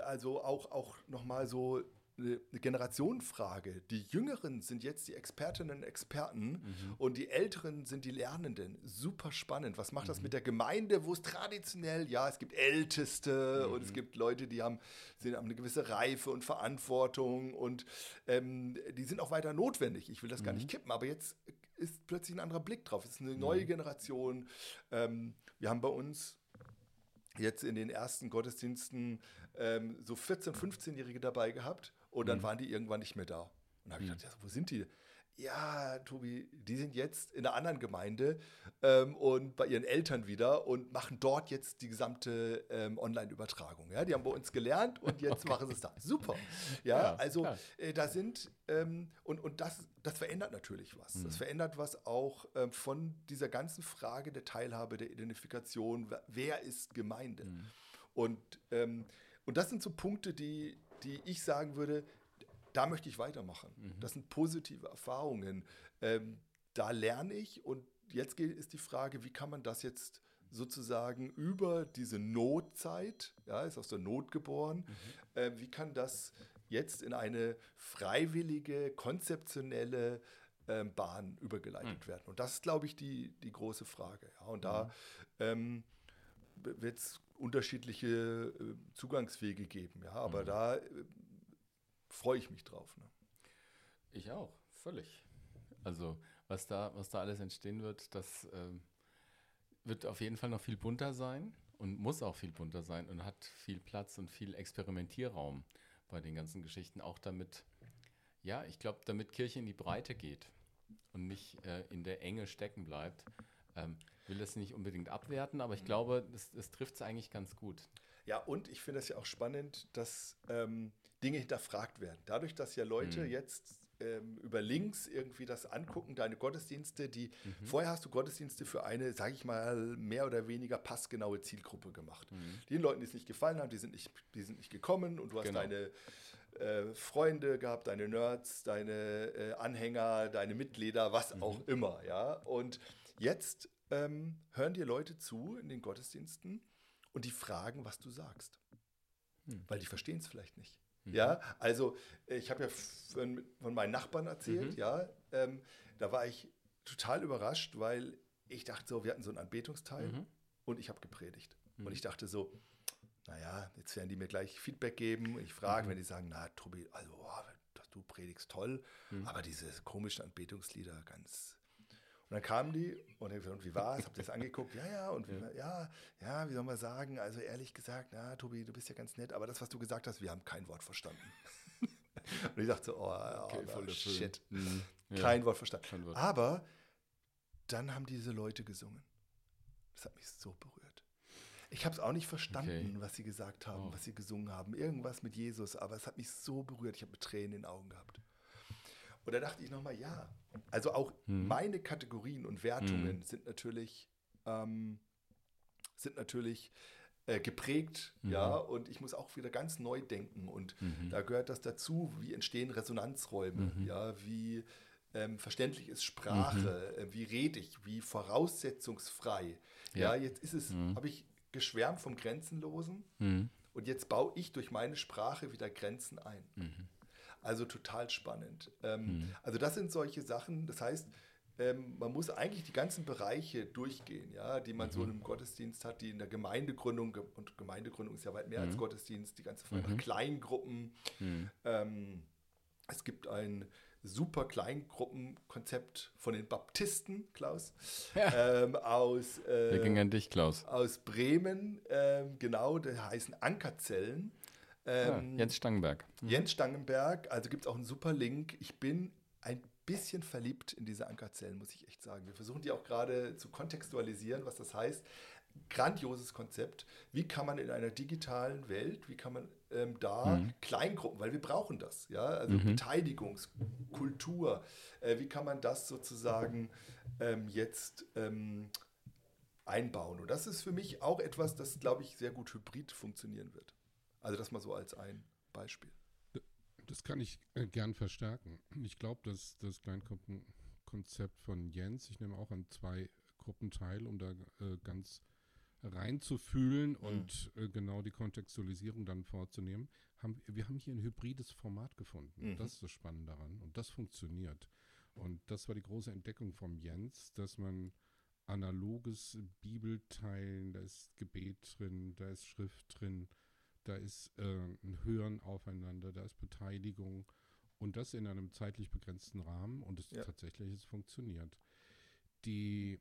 also auch, auch nochmal so eine Generationenfrage. Die Jüngeren sind jetzt die Expertinnen und Experten und die Älteren sind die Lernenden. Super spannend. Was macht das mit der Gemeinde, wo es traditionell, ja, es gibt Älteste und es gibt Leute, die haben, sind, haben eine gewisse Reife und Verantwortung und ähm, die sind auch weiter notwendig. Ich will das gar nicht kippen, aber jetzt ist plötzlich ein anderer Blick drauf. Es ist eine neue Generation. Ähm, wir haben bei uns jetzt in den ersten Gottesdiensten ähm, so 14-, 15-Jährige dabei gehabt und dann waren die irgendwann nicht mehr da. Und dann habe ich gedacht, ja, wo sind die? Ja, Tobi, die sind jetzt in einer anderen Gemeinde ähm, und bei ihren Eltern wieder und machen dort jetzt die gesamte ähm, Online-Übertragung. Ja, die haben bei uns gelernt und jetzt machen sie es da. Super. Ja, Ja, also äh, da sind, ähm, und, und das, das verändert natürlich was. Das verändert was auch ähm, von dieser ganzen Frage der Teilhabe, der Identifikation, wer- ist Gemeinde? Und, ähm, und das sind so Punkte, die, die ich sagen würde, da möchte ich weitermachen. Das sind positive Erfahrungen. Ähm, da lerne ich und jetzt geht, ist die Frage, wie kann man das jetzt sozusagen über diese Notzeit, ja, ist aus der Not geboren, äh, wie kann das jetzt in eine freiwillige, konzeptionelle ähm, Bahn übergeleitet werden? Und das ist, glaube ich, die, die große Frage. Ja, und da ähm, wird es unterschiedliche äh, Zugangswege geben. Ja, aber da äh, freue ich mich drauf. Ne? Ich auch, völlig. Also, was da, was da alles entstehen wird, das ähm, wird auf jeden Fall noch viel bunter sein und muss auch viel bunter sein und hat viel Platz und viel Experimentierraum bei den ganzen Geschichten. Auch damit, ja, ich glaube, damit Kirche in die Breite geht und nicht äh, in der Enge stecken bleibt. Ähm, will das nicht unbedingt abwerten, aber ich glaube, es trifft es eigentlich ganz gut. Ja, und ich finde es ja auch spannend, dass ähm, Dinge hinterfragt werden. Dadurch, dass ja Leute mhm. jetzt ähm, über Links irgendwie das angucken, deine Gottesdienste, die mhm. vorher hast du Gottesdienste für eine, sage ich mal, mehr oder weniger passgenaue Zielgruppe gemacht. Mhm. Den Leuten, die es nicht gefallen haben, die sind nicht, die sind nicht gekommen und du hast genau. deine äh, Freunde gehabt, deine Nerds, deine äh, Anhänger, deine Mitglieder, was mhm. auch immer, ja. Und jetzt ähm, hören dir Leute zu in den Gottesdiensten und die fragen, was du sagst. Hm. Weil die verstehen es vielleicht nicht. Mhm. Ja, also ich habe ja von, von, meinen Nachbarn erzählt, mhm. ja, ähm, da war ich total überrascht, weil ich dachte so, wir hatten so einen Anbetungsteil mhm. und ich habe gepredigt. Und mhm. ich dachte so, naja, jetzt werden die mir gleich Feedback geben. Ich frage, mhm. wenn die sagen, na, Tobi, also oh, du predigst toll, mhm. aber diese komischen Anbetungslieder ganz und dann kamen die und ich gesagt, wie war es? Habt ihr das angeguckt? Ja, ja, und ja. ja, ja, wie soll man sagen? Also ehrlich gesagt, na, Tobi, du bist ja ganz nett, aber das, was du gesagt hast, wir haben kein Wort verstanden. und ich dachte so, oh, okay, oh voll shit. Mhm. Kein Wort verstanden. Wort. Aber dann haben diese Leute gesungen. Das hat mich so berührt. Ich habe es auch nicht verstanden, okay. was sie gesagt haben, oh. was sie gesungen haben. Irgendwas mit Jesus, aber es hat mich so berührt. Ich habe Tränen in den Augen gehabt. Und da dachte ich nochmal, ja, also auch hm. meine Kategorien und Wertungen hm. sind natürlich, ähm, sind natürlich äh, geprägt, mhm. ja, und ich muss auch wieder ganz neu denken. Und mhm. da gehört das dazu, wie entstehen Resonanzräume, mhm. ja, wie ähm, verständlich ist Sprache, mhm. äh, wie rede ich, wie voraussetzungsfrei. Ja, ja jetzt ist es, mhm. habe ich geschwärmt vom Grenzenlosen mhm. und jetzt baue ich durch meine Sprache wieder Grenzen ein. Also total spannend. Ähm, mhm. Also das sind solche Sachen, das heißt, ähm, man muss eigentlich die ganzen Bereiche durchgehen, ja, die man mhm. so in einem Gottesdienst hat, die in der Gemeindegründung, und Gemeindegründung ist ja weit mehr mhm. als Gottesdienst, die ganze Frage nach mhm. Kleingruppen. Mhm. Ähm, es gibt ein super Kleingruppenkonzept von den Baptisten, Klaus, ja. ähm, aus, äh, Wir gingen an dich, Klaus. aus Bremen, ähm, genau, die heißen Ankerzellen. Ähm, ja, Jens Stangenberg. Mhm. Jens Stangenberg, also gibt es auch einen super Link. Ich bin ein bisschen verliebt in diese Ankerzellen, muss ich echt sagen. Wir versuchen die auch gerade zu kontextualisieren, was das heißt. Grandioses Konzept. Wie kann man in einer digitalen Welt, wie kann man ähm, da mhm. Kleingruppen, weil wir brauchen das, ja, also mhm. Beteiligungskultur, äh, wie kann man das sozusagen ähm, jetzt ähm, einbauen? Und das ist für mich auch etwas, das, glaube ich, sehr gut hybrid funktionieren wird. Also das mal so als ein Beispiel. Das kann ich äh, gern verstärken. Ich glaube, dass das Kleingruppenkonzept von Jens, ich nehme auch an zwei Gruppen teil, um da äh, ganz reinzufühlen mhm. und äh, genau die Kontextualisierung dann vorzunehmen. Haben, wir haben hier ein hybrides Format gefunden. Mhm. Das ist das Spannende daran. Und das funktioniert. Und das war die große Entdeckung vom Jens, dass man analoges Bibelteilen, da ist Gebet drin, da ist Schrift drin, da ist äh, ein Hören aufeinander, da ist Beteiligung und das in einem zeitlich begrenzten Rahmen und es ja. tatsächlich es funktioniert. Die,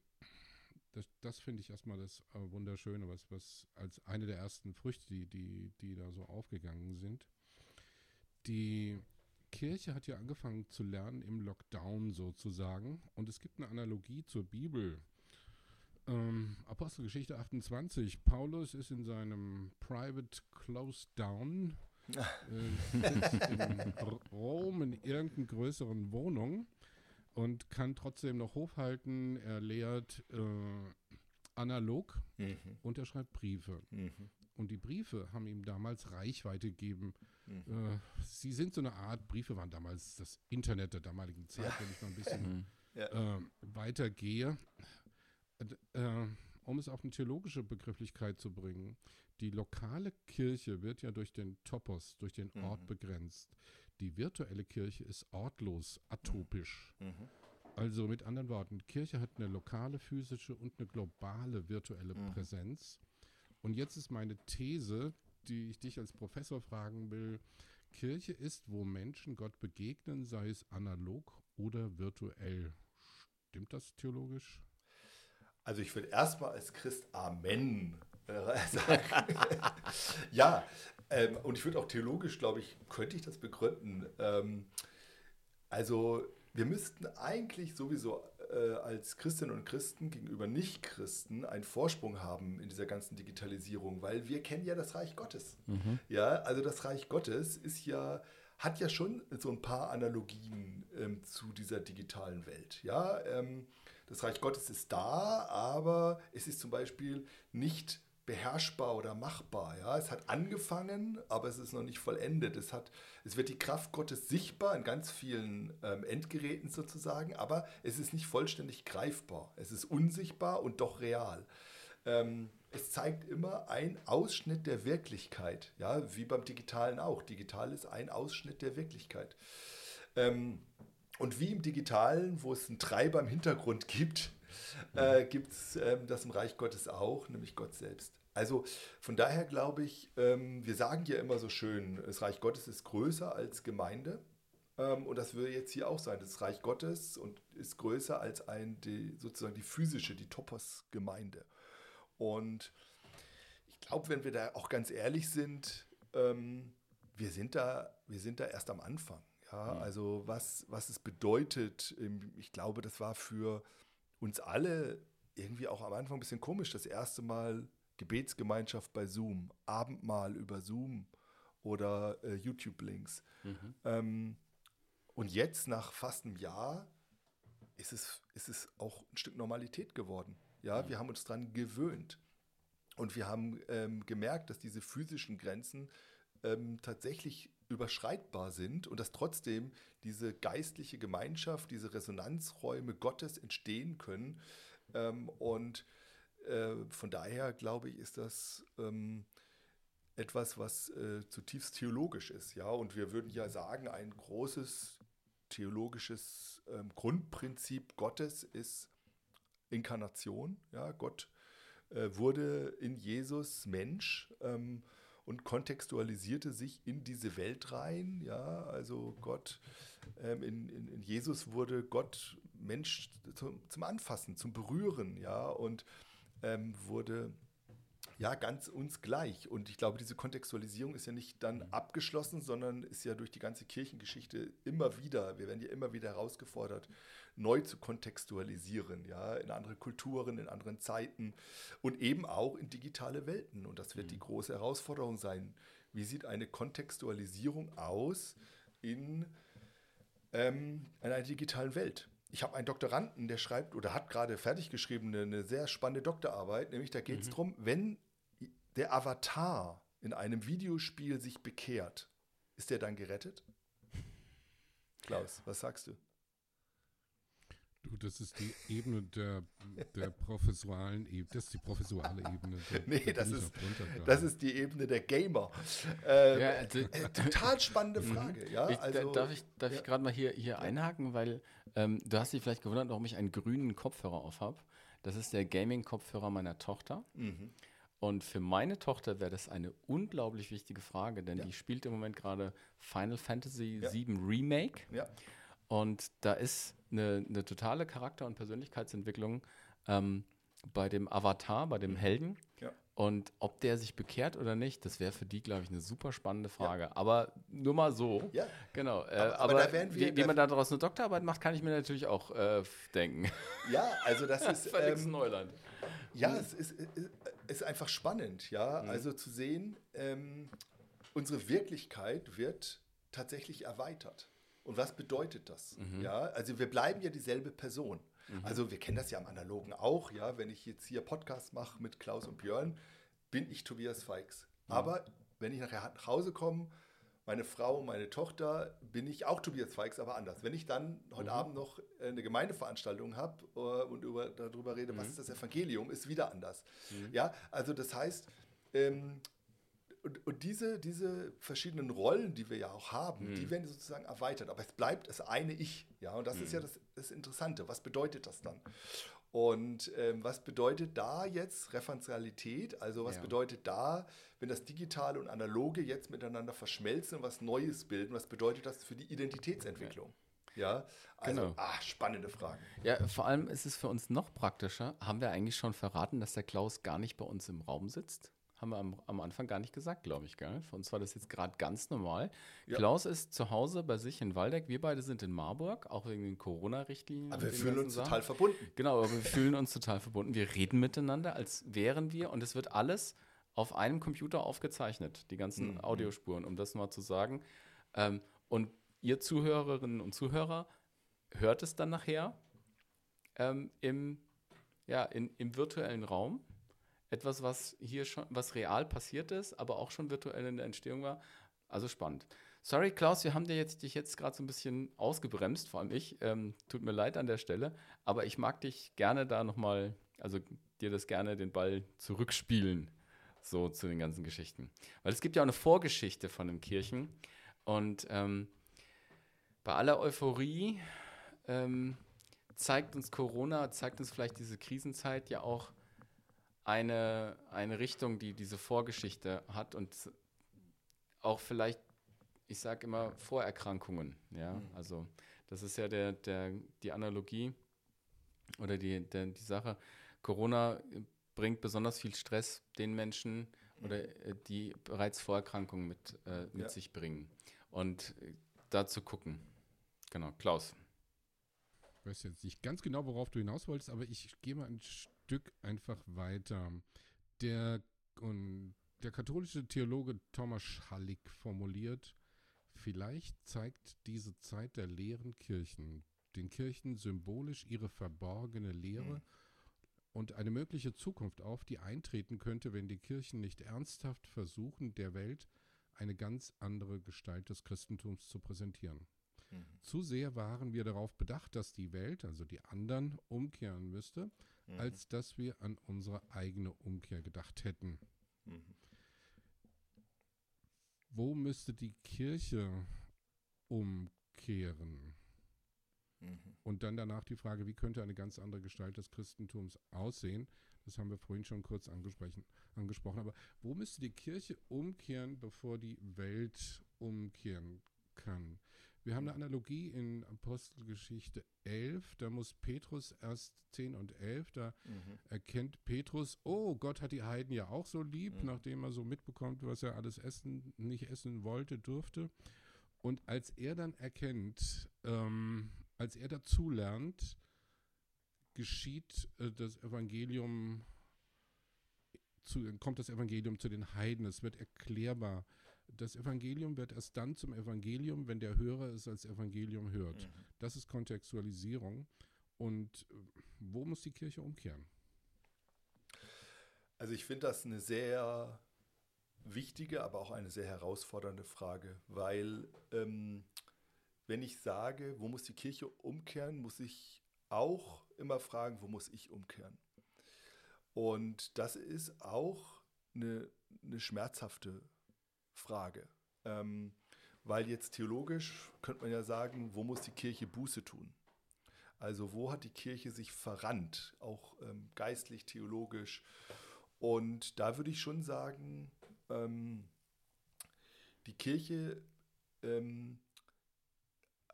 das, das finde ich erstmal das äh, Wunderschöne, was, was als eine der ersten Früchte, die, die, die da so aufgegangen sind. Die Kirche hat ja angefangen zu lernen im Lockdown sozusagen und es gibt eine Analogie zur Bibel. Ähm, Apostelgeschichte 28. Paulus ist in seinem Private Close Down äh, in Rom in irgendeiner größeren Wohnung und kann trotzdem noch hochhalten. Er lehrt äh, analog mhm. und er schreibt Briefe. Mhm. Und die Briefe haben ihm damals Reichweite gegeben. Mhm. Äh, sie sind so eine Art, Briefe waren damals das Internet der damaligen Zeit, ja. wenn ich mal ein bisschen ja. äh, weitergehe. Äh, um es auf eine theologische Begrifflichkeit zu bringen, die lokale Kirche wird ja durch den Topos, durch den Ort mhm. begrenzt. Die virtuelle Kirche ist ortlos, atopisch. Mhm. mhm. Also mit anderen Worten, Kirche hat eine lokale physische und eine globale virtuelle mhm. Präsenz. Und jetzt ist meine These, die ich dich als Professor fragen will. Kirche ist, wo Menschen Gott begegnen, sei es analog oder virtuell. Stimmt das theologisch? Also ich würde erstmal als Christ Amen äh, sagen. ja, ähm, und ich würde auch theologisch, glaube ich, könnte ich das begründen. Ähm, also wir müssten eigentlich sowieso äh, als Christinnen und Christen gegenüber Nichtchristen einen Vorsprung haben in dieser ganzen Digitalisierung, weil wir kennen ja das Reich Gottes. Mhm. Ja, also das Reich Gottes ist ja hat ja schon so ein paar Analogien ähm, zu dieser digitalen Welt. Ja, ähm, das Reich Gottes ist da, aber es ist zum Beispiel nicht beherrschbar oder machbar. Ja? Es hat angefangen, aber es ist noch nicht vollendet. Es, hat, es wird die Kraft Gottes sichtbar in ganz vielen ähm, Endgeräten sozusagen, aber es ist nicht vollständig greifbar. Es ist unsichtbar und doch real. Ähm, es zeigt immer einen Ausschnitt der Wirklichkeit, ja, wie beim Digitalen auch. Digital ist ein Ausschnitt der Wirklichkeit. Ähm, und wie im Digitalen, wo es einen Treiber im Hintergrund gibt, äh, gibt es ähm, das im Reich Gottes auch, nämlich Gott selbst. Also von daher glaube ich, ähm, wir sagen ja immer so schön, das Reich Gottes ist größer als Gemeinde. Ähm, und das würde jetzt hier auch sein. Das Reich Gottes und ist größer als ein, die, sozusagen die physische, die Topos-Gemeinde. Und ich glaube, wenn wir da auch ganz ehrlich sind, ähm, wir, sind da, wir sind da erst am Anfang. Ja, mhm. also was, was es bedeutet, ich glaube, das war für uns alle irgendwie auch am Anfang ein bisschen komisch, das erste Mal Gebetsgemeinschaft bei Zoom, Abendmahl über Zoom oder äh, YouTube-Links. Mhm. Ähm, und jetzt, nach fast einem Jahr, ist es, ist es auch ein Stück Normalität geworden. Ja, mhm. wir haben uns daran gewöhnt. Und wir haben ähm, gemerkt, dass diese physischen Grenzen ähm, tatsächlich überschreitbar sind und dass trotzdem diese geistliche Gemeinschaft, diese Resonanzräume Gottes entstehen können. Ähm, und äh, von daher glaube ich, ist das ähm, etwas, was äh, zutiefst theologisch ist. Ja? Und wir würden ja sagen, ein großes theologisches ähm, Grundprinzip Gottes ist Inkarnation. Ja? Gott äh, wurde in Jesus Mensch. Ähm, und kontextualisierte sich in diese Welt rein. Ja, also Gott, ähm, in, in, in, Jesus wurde Gott Mensch zum, zum Anfassen, zum Berühren, ja, und ähm, wurde ja ganz uns gleich. Und ich glaube, diese Kontextualisierung ist ja nicht dann abgeschlossen, sondern ist ja durch die ganze Kirchengeschichte immer wieder, wir werden ja immer wieder herausgefordert, neu zu kontextualisieren, ja, in andere Kulturen, in anderen Zeiten und eben auch in digitale Welten. Und das wird mhm. die große Herausforderung sein. Wie sieht eine Kontextualisierung aus in ähm, einer digitalen Welt? Ich habe einen Doktoranden, der schreibt oder hat gerade fertig geschrieben eine, eine sehr spannende Doktorarbeit, nämlich da geht es mhm. darum, wenn der Avatar in einem Videospiel sich bekehrt, ist der dann gerettet? Klaus, was sagst du? Du, das ist die Ebene der, der professualen Ebene. Das ist die professuale Ebene. Da, nee, da das, ist, das ist die Ebene der Gamer. Ähm, ja, also, äh, total spannende mhm. Frage. Ja, ich, also, darf ich, darf ja. ich gerade mal hier, hier einhaken, weil ähm, du hast dich vielleicht gewundert, warum ich einen grünen Kopfhörer auf habe. Das ist der Gaming-Kopfhörer meiner Tochter. Mhm. Und für meine Tochter wäre das eine unglaublich wichtige Frage, denn ja. die spielt im Moment gerade Final Fantasy VII Remake. Ja. Und da ist eine, eine totale Charakter- und Persönlichkeitsentwicklung ähm, bei dem Avatar, bei dem mhm. Helden. Ja. Und ob der sich bekehrt oder nicht, das wäre für die, glaube ich, eine super spannende Frage. Ja. Aber nur mal so. Ja. Genau. Äh, aber, aber, aber wir, wie, wie, man daraus eine Doktorarbeit macht, kann ich mir natürlich auch äh, denken. Ja, also das ist völlig ähm, Neuland. Ja, es ist, ist, ist, einfach spannend, ja. Mhm. Also zu sehen, ähm, unsere Wirklichkeit wird tatsächlich erweitert. Und was bedeutet das? Mhm. Ja, also wir bleiben ja dieselbe Person. Mhm. Also wir kennen das ja am Analogen auch, ja. Wenn ich jetzt hier Podcast mache mit Klaus und Björn, bin ich Tobias Feix. Mhm. Aber wenn ich nachher nach Hause komme, meine Frau, meine Tochter, bin ich auch Tobias Feix, aber anders. Wenn ich dann heute mhm. Abend noch eine Gemeindeveranstaltung habe äh, und über, darüber rede, was mhm. ist das Evangelium, ist wieder anders. Mhm. Ja, also das heißt, ähm, und, und, diese, diese verschiedenen Rollen, die wir ja auch haben, mhm. die werden sozusagen erweitert. Aber es bleibt das eine Ich. Ja, und das mhm. ist ja das, das, Interessante. Was bedeutet das dann? Und ähm, was bedeutet da jetzt Referenzialität? Also was ja. bedeutet da, wenn das Digitale und Analoge jetzt miteinander verschmelzen und was Neues bilden? Was bedeutet das für die Identitätsentwicklung? Ja, also Genau. ah, spannende Fragen. Ja, vor allem ist es für uns noch praktischer. Haben wir eigentlich schon verraten, dass der Klaus gar nicht bei uns im Raum sitzt? Haben wir am, am Anfang gar nicht gesagt, glaube ich, gell? Für uns war das jetzt gerade ganz normal. Ja. Klaus ist zu Hause bei sich in Waldeck. Wir beide sind in Marburg, auch wegen den Corona-Richtlinien. Aber wir fühlen uns Sachen. total verbunden. Genau, aber wir fühlen uns total verbunden. Wir reden miteinander, als wären wir und es wird alles auf einem Computer aufgezeichnet, die ganzen Mhm. Audiospuren, um das mal zu sagen. Ähm, und ihr Zuhörerinnen und Zuhörer hört es dann nachher ähm, im, ja, in, im virtuellen Raum. Etwas, was hier schon, was real passiert ist, aber auch schon virtuell in der Entstehung war. Also spannend. Sorry, Klaus, wir haben dir jetzt, dich jetzt gerade so ein bisschen ausgebremst, vor allem ich. Ähm, tut mir leid an der Stelle, aber ich mag dich gerne da nochmal, also dir das gerne den Ball zurückspielen, so zu den ganzen Geschichten. Weil es gibt ja auch eine Vorgeschichte von den Kirchen und ähm, bei aller Euphorie ähm, zeigt uns Corona, zeigt uns vielleicht diese Krisenzeit ja auch eine, eine Richtung, die diese Vorgeschichte hat und auch vielleicht, ich sage immer, Vorerkrankungen. Ja, also das ist ja der, der, die Analogie oder die, der, die Sache. Corona bringt besonders viel Stress den Menschen oder äh, die bereits Vorerkrankungen mit, äh, mit Ja. sich bringen. Und äh, da zu gucken. Genau, Klaus. Ich weiß jetzt nicht ganz genau, worauf du hinaus wolltest, aber ich gehe mal ein Stück einfach weiter. Der, und der katholische Theologe Thomas Schallig formuliert, vielleicht zeigt diese Zeit der leeren Kirchen den Kirchen symbolisch ihre verborgene Lehre und eine mögliche Zukunft auf, die eintreten könnte, wenn die Kirchen nicht ernsthaft versuchen, der Welt eine ganz andere Gestalt des Christentums zu präsentieren. Zu sehr waren wir darauf bedacht, dass die Welt, also die anderen, umkehren müsste, als dass wir an unsere eigene Umkehr gedacht hätten. Wo müsste die Kirche umkehren? Und dann danach die Frage, wie könnte eine ganz andere Gestalt des Christentums aussehen? Das haben wir vorhin schon kurz angesprochen. angesprochen. Aber wo müsste die Kirche umkehren, bevor die Welt umkehren kann? Wir haben eine Analogie in Apostelgeschichte 11. Da muss Petrus erst 10 und 11, da erkennt Petrus, oh, Gott hat die Heiden ja auch so lieb, nachdem er so mitbekommt, was er alles essen, nicht essen wollte, durfte. Und als er dann erkennt, ähm, als er dazu lernt, geschieht äh, das Evangelium, zu, kommt das Evangelium zu den Heiden. Es wird erklärbar. Das Evangelium wird erst dann zum Evangelium, wenn der Hörer es als Evangelium hört. Das ist Kontextualisierung. Und äh, wo muss die Kirche umkehren? Also ich finde das eine sehr wichtige, aber auch eine sehr herausfordernde Frage, weil ähm, wenn ich sage, wo muss die Kirche umkehren, muss ich auch immer fragen, wo muss ich umkehren? Und das ist auch eine, eine schmerzhafte Frage, ähm, weil jetzt theologisch könnte man ja sagen, wo muss die Kirche Buße tun? Also wo hat die Kirche sich verrannt, auch ähm, geistlich, theologisch? Und da würde ich schon sagen, ähm, die Kirche ähm,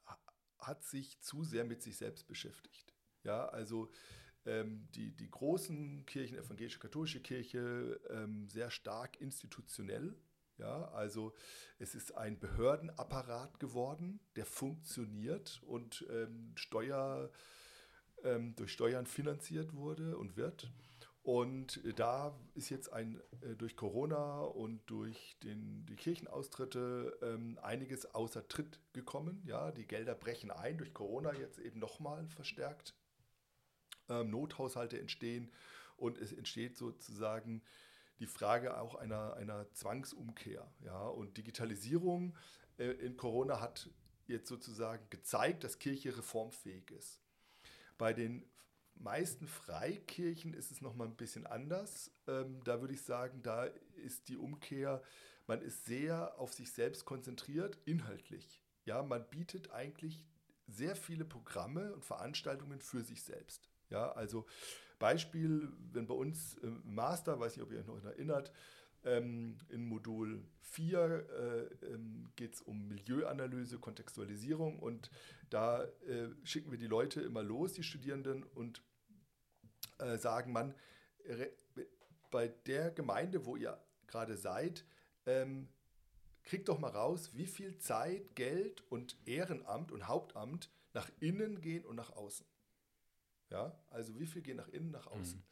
ha- hat sich zu sehr mit sich selbst beschäftigt. Ja, also ähm, die, die großen Kirchen, evangelische, katholische Kirche, ähm, sehr stark institutionell. Ja, also es ist ein Behördenapparat geworden, der funktioniert und ähm, Steuer, ähm, durch Steuern finanziert wurde und wird. Und da ist jetzt ein, äh, durch Corona und durch den, die Kirchenaustritte ähm, einiges außer Tritt gekommen. Ja, die Gelder brechen ein, durch Corona jetzt eben nochmal verstärkt. Ähm, Nothaushalte entstehen und es entsteht sozusagen die Frage auch einer, einer Zwangsumkehr. Ja, und Digitalisierung äh, in Corona hat jetzt sozusagen gezeigt, dass Kirche reformfähig ist. Bei den meisten Freikirchen ist es nochmal ein bisschen anders. Ähm, da würde ich sagen, da ist die Umkehr, man ist sehr auf sich selbst konzentriert, inhaltlich. Ja, man bietet eigentlich sehr viele Programme und Veranstaltungen für sich selbst. Ja, also Beispiel, wenn bei uns im Master, weiß nicht, ob ihr euch noch erinnert, Ähm, in Modul 4 äh, ähm, geht es um Milieuanalyse, Kontextualisierung und da äh, schicken wir die Leute immer los, die Studierenden, und äh, sagen, man, bei der Gemeinde, wo ihr gerade seid, ähm, kriegt doch mal raus, wie viel Zeit, Geld und Ehrenamt und Hauptamt nach innen gehen und nach außen. Ja, also wie viel gehen nach innen, nach außen. Mhm.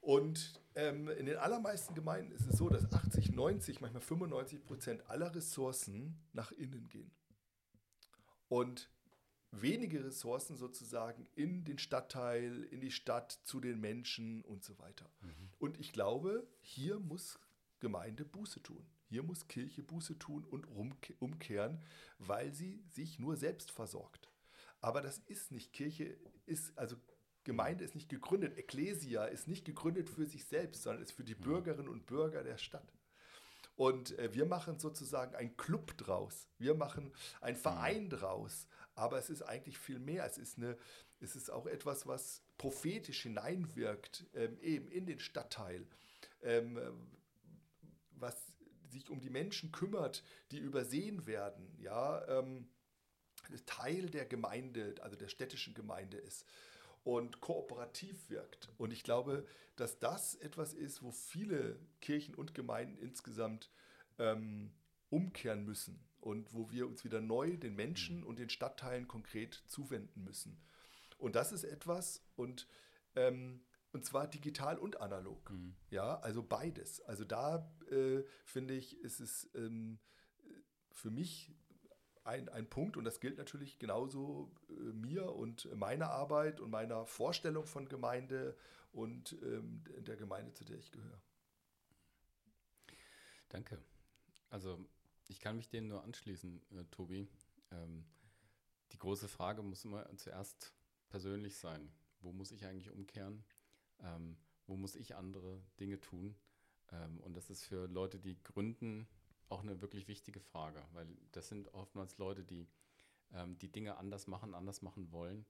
Und ähm, in den allermeisten Gemeinden ist es so, dass 80, 90, manchmal 95 Prozent aller Ressourcen nach innen gehen. Und wenige Ressourcen sozusagen in den Stadtteil, in die Stadt, zu den Menschen und so weiter. Mhm. Und ich glaube, hier muss Gemeinde Buße tun. Hier muss Kirche Buße tun und umkehren, weil sie sich nur selbst versorgt. Aber das ist nicht. Kirche ist, also Gemeinde ist nicht gegründet, Ecclesia ist nicht gegründet für sich selbst, sondern ist für die mhm. Bürgerinnen und Bürger der Stadt. Und äh, wir machen sozusagen einen Club draus. Wir machen einen mhm. Verein draus. Aber es ist eigentlich viel mehr. Es ist, eine, es ist auch etwas, was prophetisch hineinwirkt, ähm, eben in den Stadtteil. Ähm, was sich um die Menschen kümmert, die übersehen werden, ja, ähm, Teil der Gemeinde, also der städtischen Gemeinde ist und kooperativ wirkt. Und ich glaube, dass das etwas ist, wo viele Kirchen und Gemeinden insgesamt ähm, umkehren müssen und wo wir uns wieder neu den Menschen und den Stadtteilen konkret zuwenden müssen. Und das ist etwas, und, ähm, und zwar digital und analog. Mhm. Ja, also beides. Also da äh, finde ich, ist es ähm, für mich ein, ein Punkt, und das gilt natürlich genauso äh, mir und meiner Arbeit und meiner Vorstellung von Gemeinde und ähm, der Gemeinde, zu der ich gehöre. Danke. Also ich kann mich denen nur anschließen, äh, Tobi. Ähm, die große Frage muss immer zuerst persönlich sein. Wo muss ich eigentlich umkehren? Ähm, wo muss ich andere Dinge tun? Ähm, und das ist für Leute, die gründen, auch eine wirklich wichtige Frage, weil das sind oftmals Leute, die ähm, die Dinge anders machen, anders machen wollen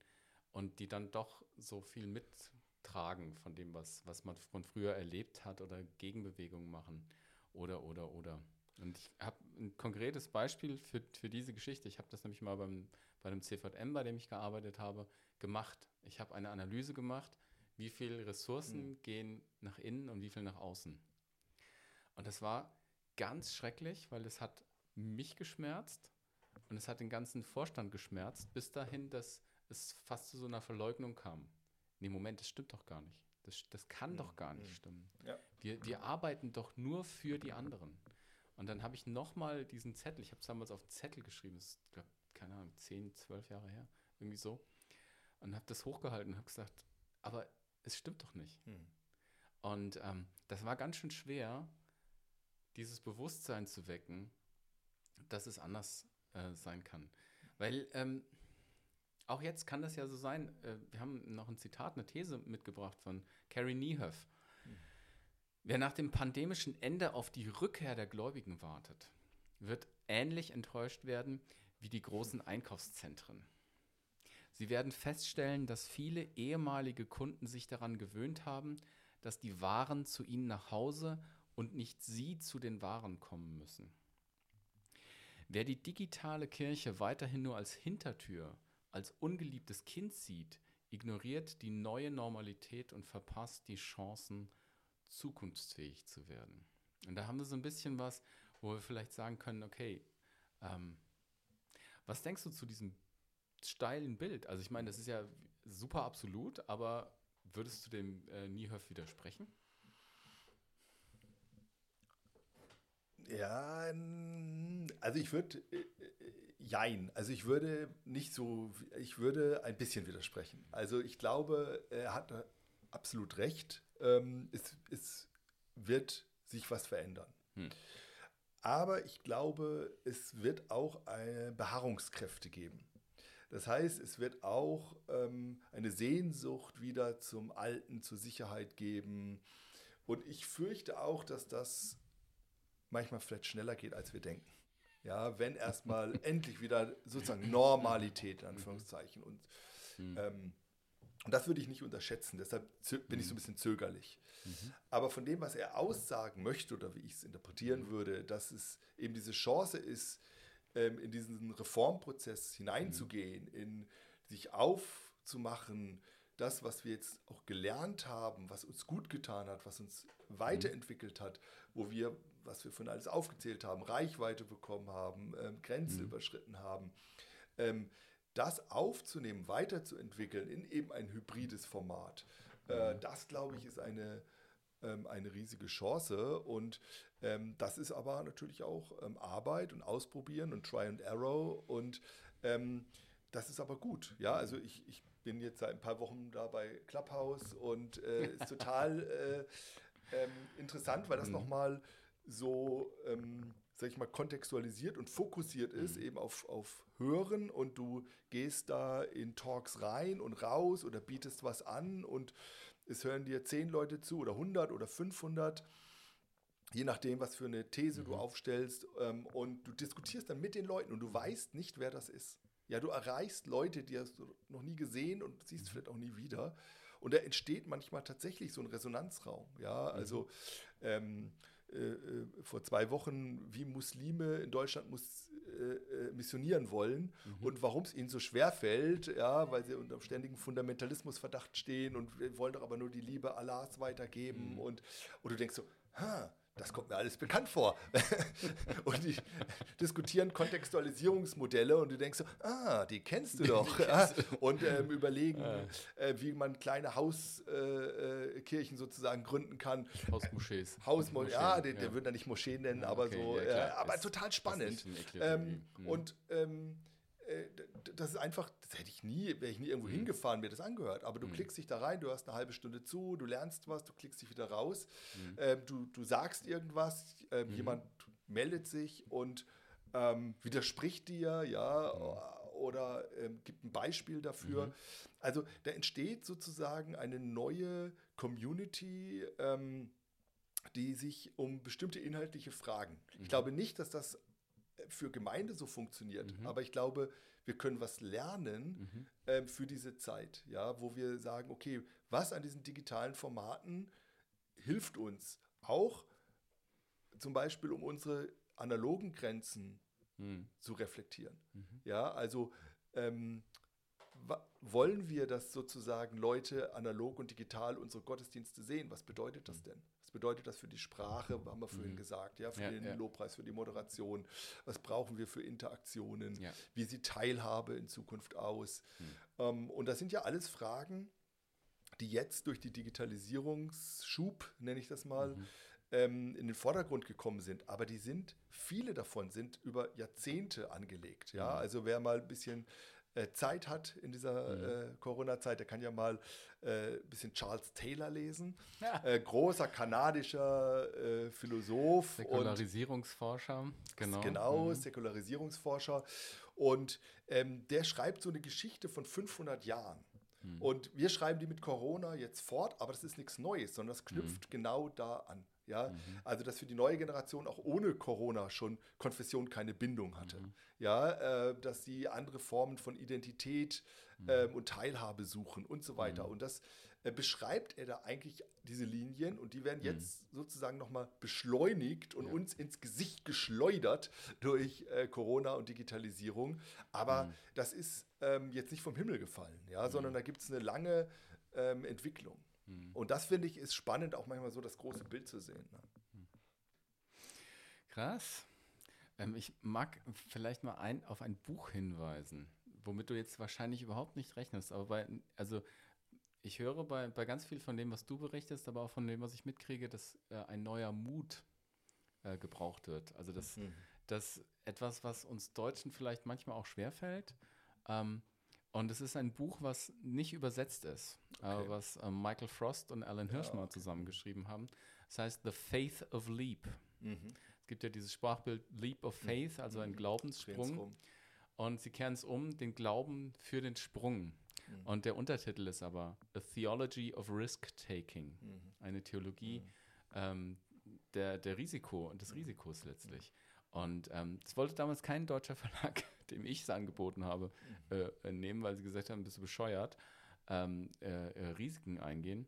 und die dann doch so viel mittragen von dem, was, was man von früher erlebt hat oder Gegenbewegungen machen oder, oder, oder. Und ich habe ein konkretes Beispiel für, für diese Geschichte. Ich habe das nämlich mal beim, bei einem CVM, bei dem ich gearbeitet habe, gemacht. Ich habe eine Analyse gemacht, wie viele Ressourcen mhm. gehen nach innen und wie viel nach außen. Und das war ganz schrecklich, weil es hat mich geschmerzt und es hat den ganzen Vorstand geschmerzt, bis dahin, dass es fast zu so einer Verleugnung kam. Nee, Moment, das stimmt doch gar nicht. Das, das kann mhm. doch gar nicht mhm. stimmen. Ja. Wir, wir arbeiten doch nur für die anderen. Und dann habe ich nochmal diesen Zettel, ich habe es damals auf Zettel geschrieben, das ist, glaub, keine Ahnung, 10, 12 Jahre her, irgendwie so. Und habe das hochgehalten und habe gesagt, aber es stimmt doch nicht. Hm. Und ähm, das war ganz schön schwer, dieses Bewusstsein zu wecken, dass es anders äh, sein kann. Weil ähm, auch jetzt kann das ja so sein, äh, wir haben noch ein Zitat, eine These mitgebracht von Carrie Niehoff. Hm. Wer nach dem pandemischen Ende auf die Rückkehr der Gläubigen wartet, wird ähnlich enttäuscht werden wie die großen Einkaufszentren. Sie werden feststellen, dass viele ehemalige Kunden sich daran gewöhnt haben, dass die Waren zu ihnen nach Hause und nicht sie zu den Waren kommen müssen. Wer die digitale Kirche weiterhin nur als Hintertür, als ungeliebtes Kind sieht, ignoriert die neue Normalität und verpasst die Chancen, zukunftsfähig zu werden. Und da haben wir so ein bisschen was, wo wir vielleicht sagen können, okay, ähm, was denkst du zu diesem steilen Bild? Also ich meine, das ist ja super absolut, aber würdest du dem äh, Niehöf widersprechen? Ja, also ich würde, äh, äh, jein, also ich würde nicht so, ich würde ein bisschen widersprechen. Also ich glaube, er hat absolut recht. Ähm, es, es wird sich was verändern. Hm. Aber ich glaube, es wird auch Beharrungskräfte geben. Das heißt, es wird auch ähm, eine Sehnsucht wieder zum Alten, zur Sicherheit geben. Und ich fürchte auch, dass das manchmal vielleicht schneller geht, als wir denken. Ja, wenn erstmal endlich wieder sozusagen Normalität, in Anführungszeichen, und, mhm. ähm, Und das würde ich nicht unterschätzen, deshalb bin ich so ein bisschen zögerlich. Aber von dem, was er aussagen möchte oder wie ich es interpretieren würde, dass es eben diese Chance ist, ähm, in diesen Reformprozess hineinzugehen, in sich aufzumachen, das, was wir jetzt auch gelernt haben, was uns gut getan hat, was uns weiterentwickelt hat, wo wir, was wir von alles aufgezählt haben, Reichweite bekommen haben, ähm, Grenzen überschritten haben, ähm, das aufzunehmen, weiterzuentwickeln in eben ein hybrides Format, äh, das glaube ich ist eine, ähm, eine riesige Chance und ähm, das ist aber natürlich auch ähm, Arbeit und Ausprobieren und Try and Arrow und ähm, das ist aber gut. Ja, also ich, ich bin jetzt seit ein paar Wochen da bei Clubhouse und äh, ist total äh, ähm, interessant, weil das nochmal so, ähm, sag ich mal, kontextualisiert und fokussiert ist, eben auf, auf Hören und du gehst da in Talks rein und raus oder bietest was an und es hören dir zehn Leute zu oder 100 oder 500 je nachdem, was für eine These du aufstellst. Ähm, und du diskutierst dann mit den Leuten und du weißt nicht, wer das ist. Ja, du erreichst Leute, die hast du noch nie gesehen und siehst vielleicht auch nie wieder. Und da entsteht manchmal tatsächlich so ein Resonanzraum. Ja, also ähm, äh, äh, vor zwei Wochen, wie Muslime in Deutschland muss, äh, äh, missionieren wollen und warum es ihnen so schwer fällt, ja, weil sie unter ständigen Fundamentalismusverdacht stehen und wir wollen doch aber nur die Liebe Allahs weitergeben und, und du denkst so, ha, das kommt mir alles bekannt vor. und die diskutieren Kontextualisierungsmodelle und du denkst so, ah, die kennst du doch. ja. Und ähm, überlegen, äh, wie man kleine Hauskirchen äh, Kirchen sozusagen gründen kann. Hausmoschees. Hausmo Moscheen, ja, der, der würde da nicht Moscheen nennen, aber okay, so, ja, äh, aber Ist- total spannend. Ähm. Mhm. Und ähm, äh, das ist einfach, das hätte ich nie, wäre ich nie Mhm. irgendwo hingefahren, mir das angehört. Aber du klickst dich da rein, du hast eine halbe Stunde zu, du lernst was, du klickst dich wieder raus, Mhm. ähm, du, du sagst irgendwas, ähm, jemand meldet sich und ähm, widerspricht dir, ja, Mhm. oder ähm, gibt ein Beispiel dafür. Also da entsteht sozusagen eine neue Community, ähm, die sich um bestimmte inhaltliche Fragen. Ich glaube nicht, dass das äh, für Gemeinde so funktioniert, aber ich glaube, wir können was lernen ähm, für diese Zeit, ja, wo wir sagen, okay, was an diesen digitalen Formaten hilft uns auch zum Beispiel, um unsere analogen Grenzen Hm. zu reflektieren. Ja, also ähm, wollen wir, dass sozusagen Leute analog und digital unsere Gottesdienste sehen? Was bedeutet das denn? Was bedeutet das für die Sprache, haben wir vorhin gesagt, ja, für Ja, den ja. Lobpreis, für die Moderation? Was brauchen wir für Interaktionen? Ja. Wie sieht Teilhabe in Zukunft aus? Ähm, und das sind ja alles Fragen, die jetzt durch die Digitalisierungsschub, nenne ich das mal, ähm, in den Vordergrund gekommen sind. Aber die sind, viele davon sind über Jahrzehnte angelegt. Ja? Also wer mal ein bisschen Zeit hat in dieser äh, Corona-Zeit, der kann ja mal äh, ein bisschen Charles Taylor lesen. Ja. Äh, großer kanadischer äh, Philosoph und Säkularisierungsforscher, genau. Genau, Säkularisierungsforscher. Und ähm, der schreibt so eine Geschichte von 500 Jahren. Und wir schreiben die mit Corona jetzt fort, aber das ist nichts Neues, sondern das knüpft genau da an. Ja, also dass für die neue Generation auch ohne Corona schon Konfession keine Bindung hatte. Ja, äh, dass sie andere Formen von Identität ähm, und Teilhabe suchen und so weiter. Und das äh, beschreibt er da eigentlich diese Linien und die werden jetzt sozusagen nochmal beschleunigt und uns ins Gesicht geschleudert durch äh, Corona und Digitalisierung. Aber das ist ähm, jetzt nicht vom Himmel gefallen, ja, sondern da gibt es eine lange ähm, Entwicklung. Und das finde ich ist spannend, auch manchmal so das große Bild zu sehen. Ne? Krass. Ähm, ich mag vielleicht mal ein, auf ein Buch hinweisen, womit du jetzt wahrscheinlich überhaupt nicht rechnest. Aber bei, also ich höre bei, bei ganz viel von dem, was du berichtest, aber auch von dem, was ich mitkriege, dass äh, ein neuer Mut äh, gebraucht wird. Also das, das etwas, was uns Deutschen vielleicht manchmal auch schwerfällt. Ähm, und es ist ein Buch, was nicht übersetzt ist, äh, was ähm, Michael Frost und Alan Hirschmer zusammengeschrieben haben. Das heißt The Faith of Leap. Es gibt ja dieses Sprachbild Leap of Faith, also ein Glaubenssprung. Drehensrum. Und sie kehren es um, den Glauben für den Sprung. Und der Untertitel ist aber A Theology of Risk-Taking. Eine Theologie ähm, der, der Risiko und des Risikos letztlich. Und ähm, das wollte damals kein deutscher Verlag, dem ich es angeboten habe, äh, äh, nehmen, weil sie gesagt haben, bist du bescheuert. ähm, äh, äh, Risiken eingehen.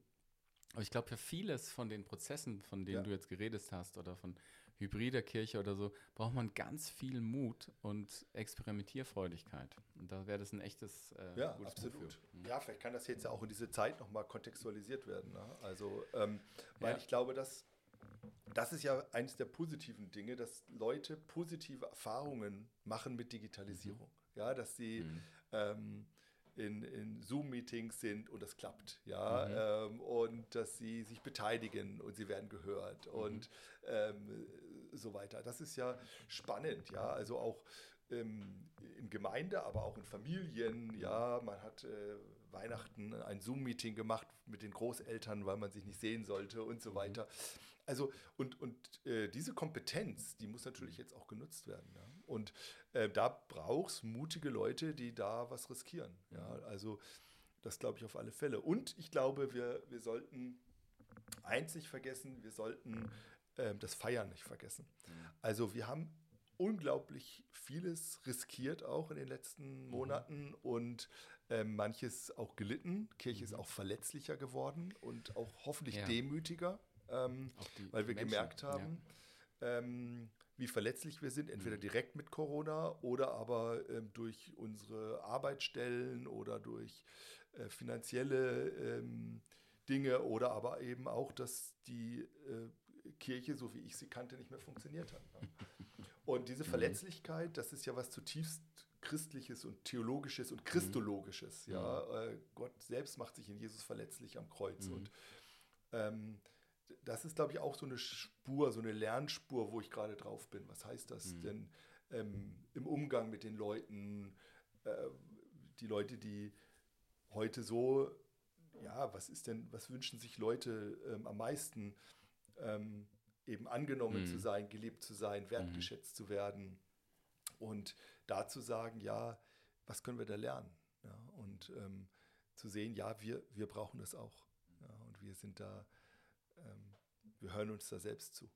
Aber ich glaube, für vieles von den Prozessen, von denen Ja. du jetzt geredet hast, oder von hybrider Kirche oder so, braucht man ganz viel Mut und Experimentierfreudigkeit. Und da wäre das ein echtes äh, Ja, absolut. Mhm. Ja, vielleicht kann das jetzt ja auch in diese Zeit nochmal kontextualisiert werden. Ne? Also, ähm, weil Ja. ich glaube, dass das ist ja eines der positiven Dinge, dass Leute positive Erfahrungen machen mit Digitalisierung. Ja, dass sie Mhm. ähm, in, in Zoom-Meetings sind und das klappt, ja, ähm, und dass sie sich beteiligen und sie werden gehört und ähm, so weiter. Das ist ja spannend, ja, also auch ähm, in Gemeinde, aber auch in Familien, ja, man hat äh, Weihnachten ein Zoom-Meeting gemacht mit den Großeltern, weil man sich nicht sehen sollte und so weiter. Also und, und äh, diese Kompetenz, die muss natürlich jetzt auch genutzt werden. Ja? Und äh, da braucht es mutige Leute, die da was riskieren. Ja? Also das glaube ich auf alle Fälle. Und ich glaube, wir, wir sollten eins nicht vergessen, wir sollten ähm, das Feiern nicht vergessen. Also wir haben unglaublich vieles riskiert auch in den letzten Monaten und ähm, manches auch gelitten. Kirche ist auch verletzlicher geworden und auch hoffentlich Ja. demütiger, ähm, weil wir Menschen, gemerkt ja. haben, ähm, wie verletzlich wir sind, entweder direkt mit Corona oder aber ähm, durch unsere Arbeitsstellen oder durch äh, finanzielle ähm, Dinge oder aber eben auch, dass die äh, Kirche, so wie ich sie kannte, nicht mehr funktioniert hat. Ne? Und diese Verletzlichkeit, das ist ja was zutiefst Christliches und Theologisches und Christologisches. Ja? Äh, Gott selbst macht sich in Jesus verletzlich am Kreuz. Und ähm, das ist, glaube ich, auch so eine Spur, so eine Lernspur, wo ich gerade drauf bin. Was heißt das denn ähm, im Umgang mit den Leuten, äh, die Leute, die heute so, ja, was ist denn, was wünschen sich Leute ähm, am meisten? Ähm, eben angenommen Mhm. zu sein, geliebt zu sein, wertgeschätzt zu werden und da zu sagen, ja, was können wir da lernen? Ja, und ähm, zu sehen, ja, wir, wir brauchen das auch. Ja, und wir sind da, ähm, wir hören uns da selbst zu.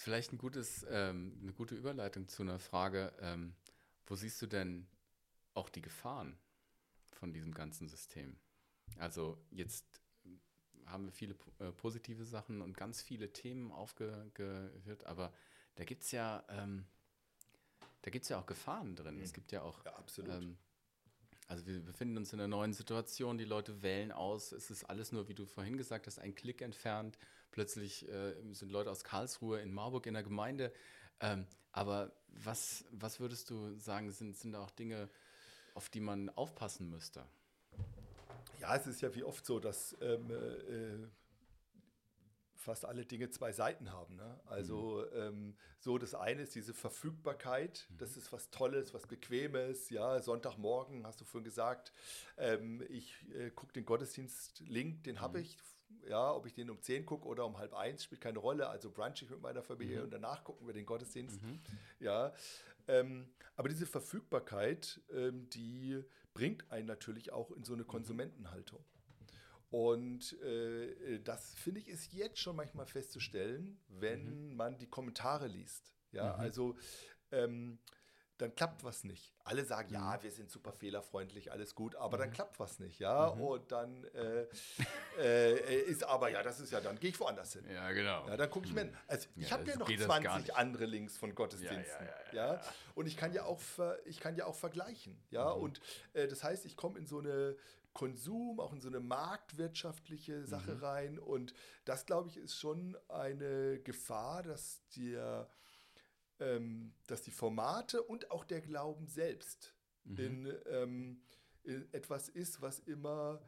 ist vielleicht ein gutes, ähm, eine gute Überleitung zu einer Frage, ähm, wo siehst du denn auch die Gefahren von diesem ganzen System? Also jetzt haben wir viele äh, positive Sachen und ganz viele Themen aufgeführt, aber da gibt es ja, ähm, da gibt's ja auch Gefahren drin. Es gibt ja auch Ja, absolut. ähm, also wir befinden uns in einer neuen Situation, die Leute wählen aus, es ist alles nur, wie du vorhin gesagt hast, ein Klick entfernt. Plötzlich äh, sind Leute aus Karlsruhe in Marburg in der Gemeinde. Ähm, aber was, was würdest du sagen, sind, sind auch Dinge, auf die man aufpassen müsste? Ja, es ist ja wie oft so, dass ähm, äh, fast alle Dinge zwei Seiten haben. Ne? Also ähm, so das eine ist diese Verfügbarkeit, das ist was Tolles, was Bequemes. Ja, Sonntagmorgen hast du vorhin gesagt, ähm, ich äh, gucke den Gottesdienst-Link, den habe ich. Ja, ob ich den um 10 gucke oder um halb eins, spielt keine Rolle. Also brunch ich mit meiner Familie und danach gucken wir den Gottesdienst. Ja, ähm, aber diese Verfügbarkeit, ähm, die bringt einen natürlich auch in so eine Konsumentenhaltung. Und äh, das finde ich ist jetzt schon manchmal festzustellen, wenn man die Kommentare liest. Ja, also ähm, dann klappt was nicht. Alle sagen, ja, wir sind super fehlerfreundlich, alles gut, aber dann klappt was nicht, ja. Und dann äh, äh, ist aber, ja, das ist ja, dann gehe ich woanders hin. Ja, genau. Ja, dann gucke ich mir, also ich Ja, habe ja noch geht das gar 20 nicht. andere Links von Gottesdiensten, Ja, ja, und ich kann ja auch, ver, ich kann ja auch vergleichen, ja, Mhm. und äh, das heißt, ich komme in so eine Konsum, auch in so eine marktwirtschaftliche Sache Mhm. rein und das, glaube ich, ist schon eine Gefahr, dass dir ähm, dass die Formate und auch der Glauben selbst Mhm. in, ähm, in etwas ist, was immer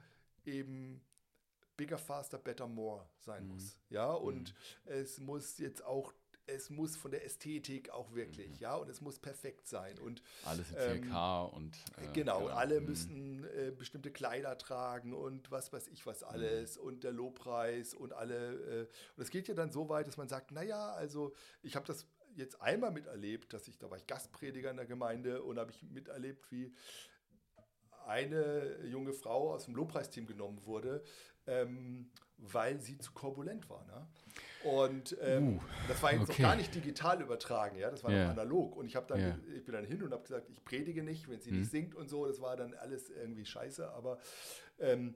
eben bigger, faster, better, more sein Mhm. muss. Ja, und es muss jetzt auch, es muss von der Ästhetik auch wirklich, Mhm. ja, und es muss perfekt sein. Und Alles in ähm, 4K und. äh, Genau, alle Mhm. müssen äh, bestimmte Kleider tragen und was weiß ich was alles und der Lobpreis und alle. Äh, und es geht ja dann so weit, dass man sagt, naja, also ich habe das jetzt einmal miterlebt, dass ich, da war ich Gastprediger in der Gemeinde und habe ich miterlebt, wie eine junge Frau aus dem Lobpreisteam genommen wurde, ähm, weil sie zu korbulent war. Ne? Und ähm, Uh, das war jetzt okay. noch gar nicht digital übertragen, ja, das war Ja. noch analog. Und ich habe dann, Ja. ich bin dann hin und habe gesagt, ich predige nicht, wenn sie Hm. nicht singt und so. Das war dann alles irgendwie scheiße, aber ähm,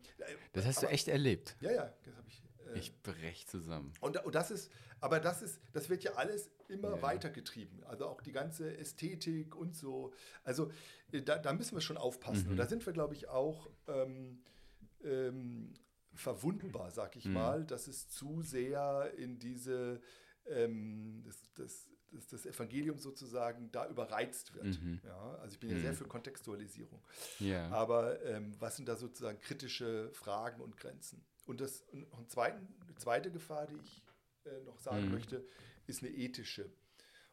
Das hast du aber- echt erlebt. ja, ja, das habe ich. Äh, Ich brech zusammen. und, und das ist, aber das ist, das wird ja alles immer Ja. weitergetrieben. Also auch die ganze Ästhetik und so. Also äh, da, da müssen wir schon aufpassen. Mhm. Und da sind wir, glaube ich, auch ähm, ähm, verwundbar, sag ich Mhm. mal, dass es zu sehr in diese ähm, das, das, das, das Evangelium sozusagen da überreizt wird. Mhm. Ja, also ich bin ja Mhm. sehr für Kontextualisierung. Ja. Aber ähm, was sind da sozusagen kritische Fragen und Grenzen? Und das und zweiten, eine zweite Gefahr, die ich äh, noch sagen Mhm. möchte, ist eine ethische.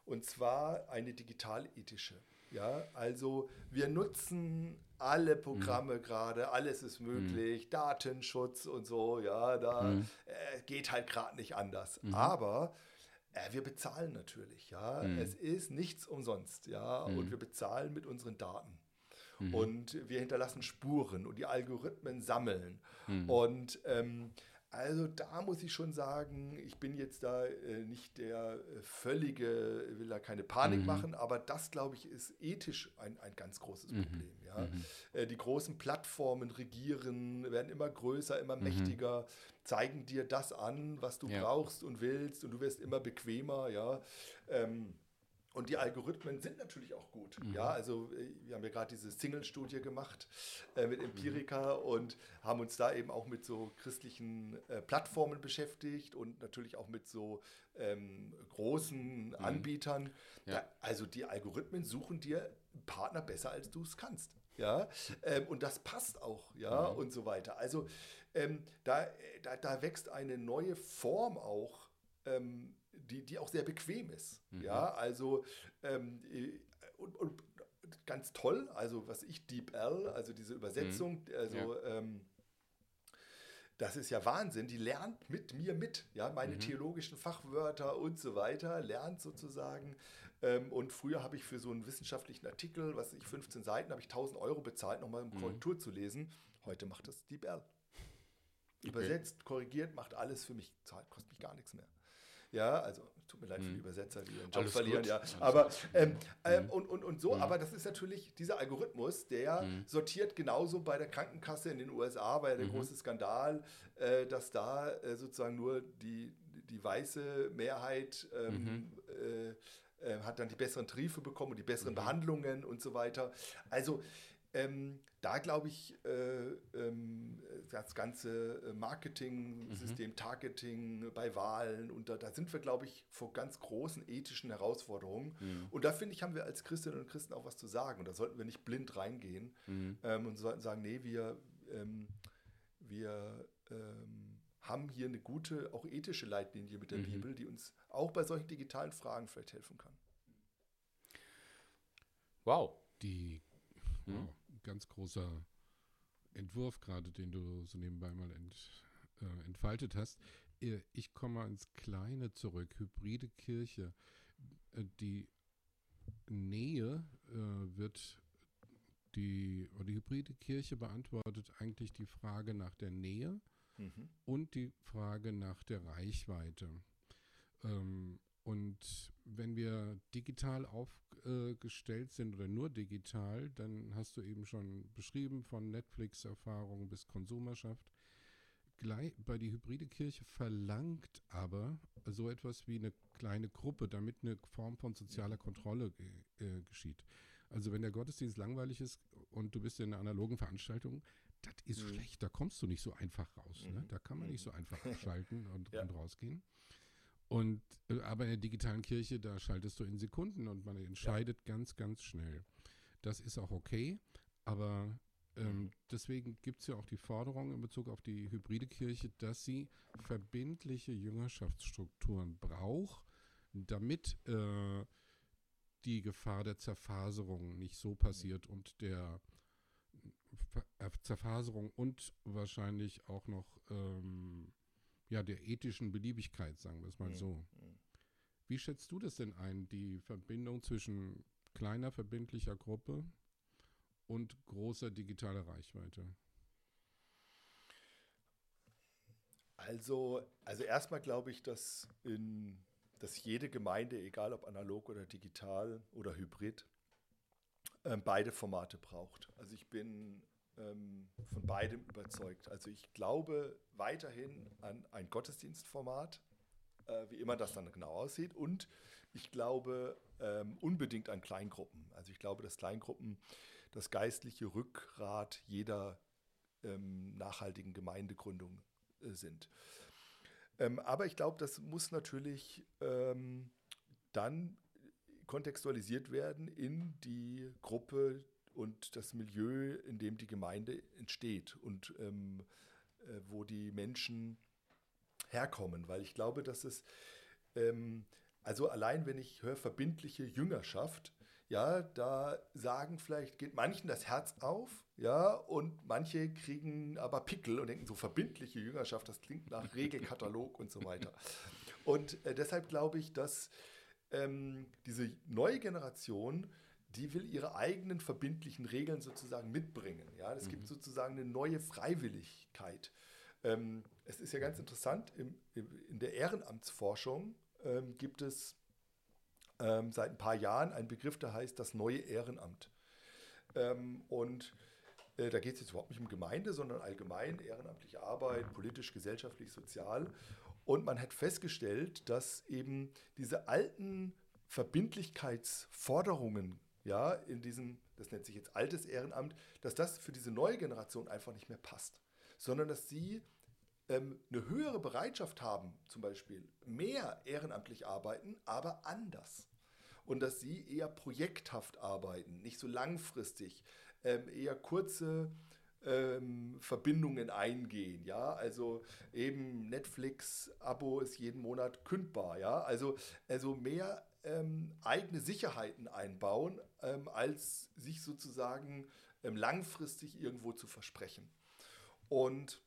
Und zwar eine digitalethische. Ja, also wir nutzen alle Programme gerade, alles ist möglich, Datenschutz und so, ja, da Mhm. äh, geht halt gerade nicht anders. Mhm. Aber äh, wir bezahlen natürlich, ja. Mhm. Es ist nichts umsonst, ja, Mhm. und wir bezahlen mit unseren Daten. Mhm. Und wir hinterlassen Spuren und die Algorithmen sammeln. Mhm. Und ähm, also da muss ich schon sagen, ich bin jetzt da äh, nicht der äh, völlige, will da keine Panik Mhm. machen, aber das, glaube ich, ist ethisch ein, ein ganz großes Mhm. Problem. Ja? Mhm. Äh, die großen Plattformen regieren, werden immer größer, immer Mhm. mächtiger, zeigen dir das an, was du Ja. brauchst und willst und du wirst immer bequemer, ja. Ähm, und die Algorithmen sind natürlich auch gut. Mhm. Ja, also äh, wir haben ja gerade diese Single-Studie gemacht äh, mit Empirica Mhm. und haben uns da eben auch mit so christlichen äh, Plattformen beschäftigt und natürlich auch mit so ähm, großen Anbietern. Mhm. Ja. Da, also die Algorithmen suchen dir einen Partner besser, als du es kannst. Ja, ähm, und das passt auch, ja, Mhm. und so weiter. Also ähm, da, äh, da, da wächst eine neue Form auch, ähm, die, die auch sehr bequem ist. Mhm. Ja, also ähm, äh, und, und ganz toll, also was ich DeepL, also diese Übersetzung, also Mhm. Ja. ähm, das ist ja Wahnsinn, die lernt mit mir mit, ja, meine Mhm. theologischen Fachwörter und so weiter, lernt sozusagen. Ähm, und früher habe ich für so einen wissenschaftlichen Artikel, was ich 15 Seiten, habe ich 1000 Euro bezahlt, nochmal um Mhm. Korrektur zu lesen. Heute macht das DeepL. Übersetzt, korrigiert, macht alles für mich, zahlt, kostet mich gar nichts mehr. Ja, also tut mir leid für die Mhm. Übersetzer, die ihren Job Alles verlieren, gut, ja. Aber ähm, ähm, Mhm. und, und, und so, Mhm. aber das ist natürlich dieser Algorithmus, der sortiert genauso bei der Krankenkasse in den USA, bei der Mhm. große Skandal, äh, dass da äh, sozusagen nur die, die weiße Mehrheit ähm, äh, äh, hat dann die besseren Tarife bekommen und die besseren. Behandlungen und so weiter. Also ähm, da glaube ich, äh, ähm, das ganze äh, Marketing-System, Targeting bei Wahlen und da, da sind wir, glaube ich, vor ganz großen ethischen Herausforderungen. Mhm. Und da finde ich, haben wir als Christinnen und Christen auch was zu sagen. Und da sollten wir nicht blind reingehen Mhm. ähm, und sollten sagen, nee, wir, ähm, wir ähm, haben hier eine gute, auch ethische Leitlinie mit der Mhm. Bibel, die uns auch bei solchen digitalen Fragen vielleicht helfen kann. Wow. Die Mhm. Ganz großer Entwurf gerade, den du so nebenbei mal ent, äh, entfaltet hast. Äh, Ich komme mal ins Kleine zurück. Hybride Kirche. Äh, Die Nähe äh, wird die, oder die hybride Kirche beantwortet eigentlich die Frage nach der Nähe Mhm. und die Frage nach der Reichweite. Ähm, und wenn wir digital aufgestellt sind oder nur digital, dann hast du eben schon beschrieben von Netflix-Erfahrung bis Konsumerschaft. Gleich, bei die hybride Kirche verlangt aber so etwas wie eine kleine Gruppe, damit eine Form von sozialer Kontrolle ge äh, geschieht. Also wenn der Gottesdienst langweilig ist und du bist in einer analogen Veranstaltung, das ist Mhm. schlecht, da kommst du nicht so einfach raus. Ne? Mhm. Da kann man nicht so einfach schalten und, Ja. und rausgehen. Und äh, aber in der digitalen Kirche, da schaltest du in Sekunden und man entscheidet ganz, ganz schnell. Das ist auch okay, aber ähm, deswegen gibt es ja auch die Forderung in Bezug auf die hybride Kirche, dass sie verbindliche Jüngerschaftsstrukturen braucht, damit äh, die Gefahr der Zerfaserung nicht so passiert und der Ver- äh, Zerfaserung und wahrscheinlich auch noch ähm, ja, der ethischen Beliebigkeit, sagen wir es mal Mhm. so. Mhm. Wie schätzt du das denn ein, die Verbindung zwischen kleiner verbindlicher Gruppe und großer digitaler Reichweite? Also, also erstmal glaube ich, dass, in, dass jede Gemeinde, egal ob analog oder digital oder hybrid, ähm, beide Formate braucht. Also ich bin ähm, von beidem überzeugt. Also ich glaube weiterhin an ein Gottesdienstformat, äh, wie immer das dann genau aussieht. Und ich glaube ähm, unbedingt an Kleingruppen. Also ich glaube, dass Kleingruppen das geistliche Rückgrat jeder ähm, nachhaltigen Gemeindegründung äh, sind. Ähm, aber ich glaube, das muss natürlich ähm, dann kontextualisiert werden in die Gruppe und das Milieu, in dem die Gemeinde entsteht und ähm, äh, wo die Menschen herkommen. Weil ich glaube, dass es, ähm, also allein wenn ich höre verbindliche Jüngerschaft, ja, da sagen vielleicht, geht manchen das Herz auf, ja, und manche kriegen aber Pickel und denken so verbindliche Jüngerschaft, das klingt nach Regelkatalog und so weiter. Und äh, deshalb glaube ich, dass ähm, diese neue Generation, die will ihre eigenen verbindlichen Regeln sozusagen mitbringen. Ja, es mhm. gibt sozusagen eine neue Freiwilligkeit. Ähm, es ist ja ganz interessant, im, in der Ehrenamtsforschung ähm, gibt es ähm, seit ein paar Jahren einen Begriff, der heißt das neue Ehrenamt. Ähm, und äh, da geht es jetzt überhaupt nicht um Gemeinde, sondern allgemein ehrenamtliche Arbeit, politisch, gesellschaftlich, sozial. Und man hat festgestellt, dass eben diese alten Verbindlichkeitsforderungen, ja, in diesem, das nennt sich jetzt altes Ehrenamt, dass das für diese neue Generation einfach nicht mehr passt, sondern dass sie ähm, eine höhere Bereitschaft haben, zum Beispiel mehr ehrenamtlich arbeiten, aber anders. Und dass sie eher projekthaft arbeiten, nicht so langfristig, ähm, eher kurze ähm, Verbindungen eingehen, ja, also eben Netflix-Abo ist jeden Monat kündbar, ja, also, also mehr ähm, eigene Sicherheiten einbauen, ähm, als sich sozusagen ähm, langfristig irgendwo zu versprechen. Und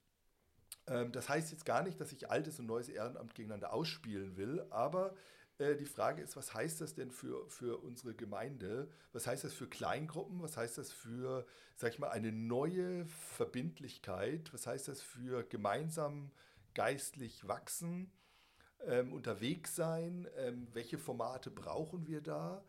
ähm, das heißt jetzt gar nicht, dass ich altes und neues Ehrenamt gegeneinander ausspielen will, aber äh, die Frage ist, was heißt das denn für, für unsere Gemeinde? Was heißt das für Kleingruppen? Was heißt das für, sag ich mal, eine neue Verbindlichkeit? Was heißt das für gemeinsam geistlich wachsen, ähm, unterwegs sein? Ähm, welche Formate brauchen wir da?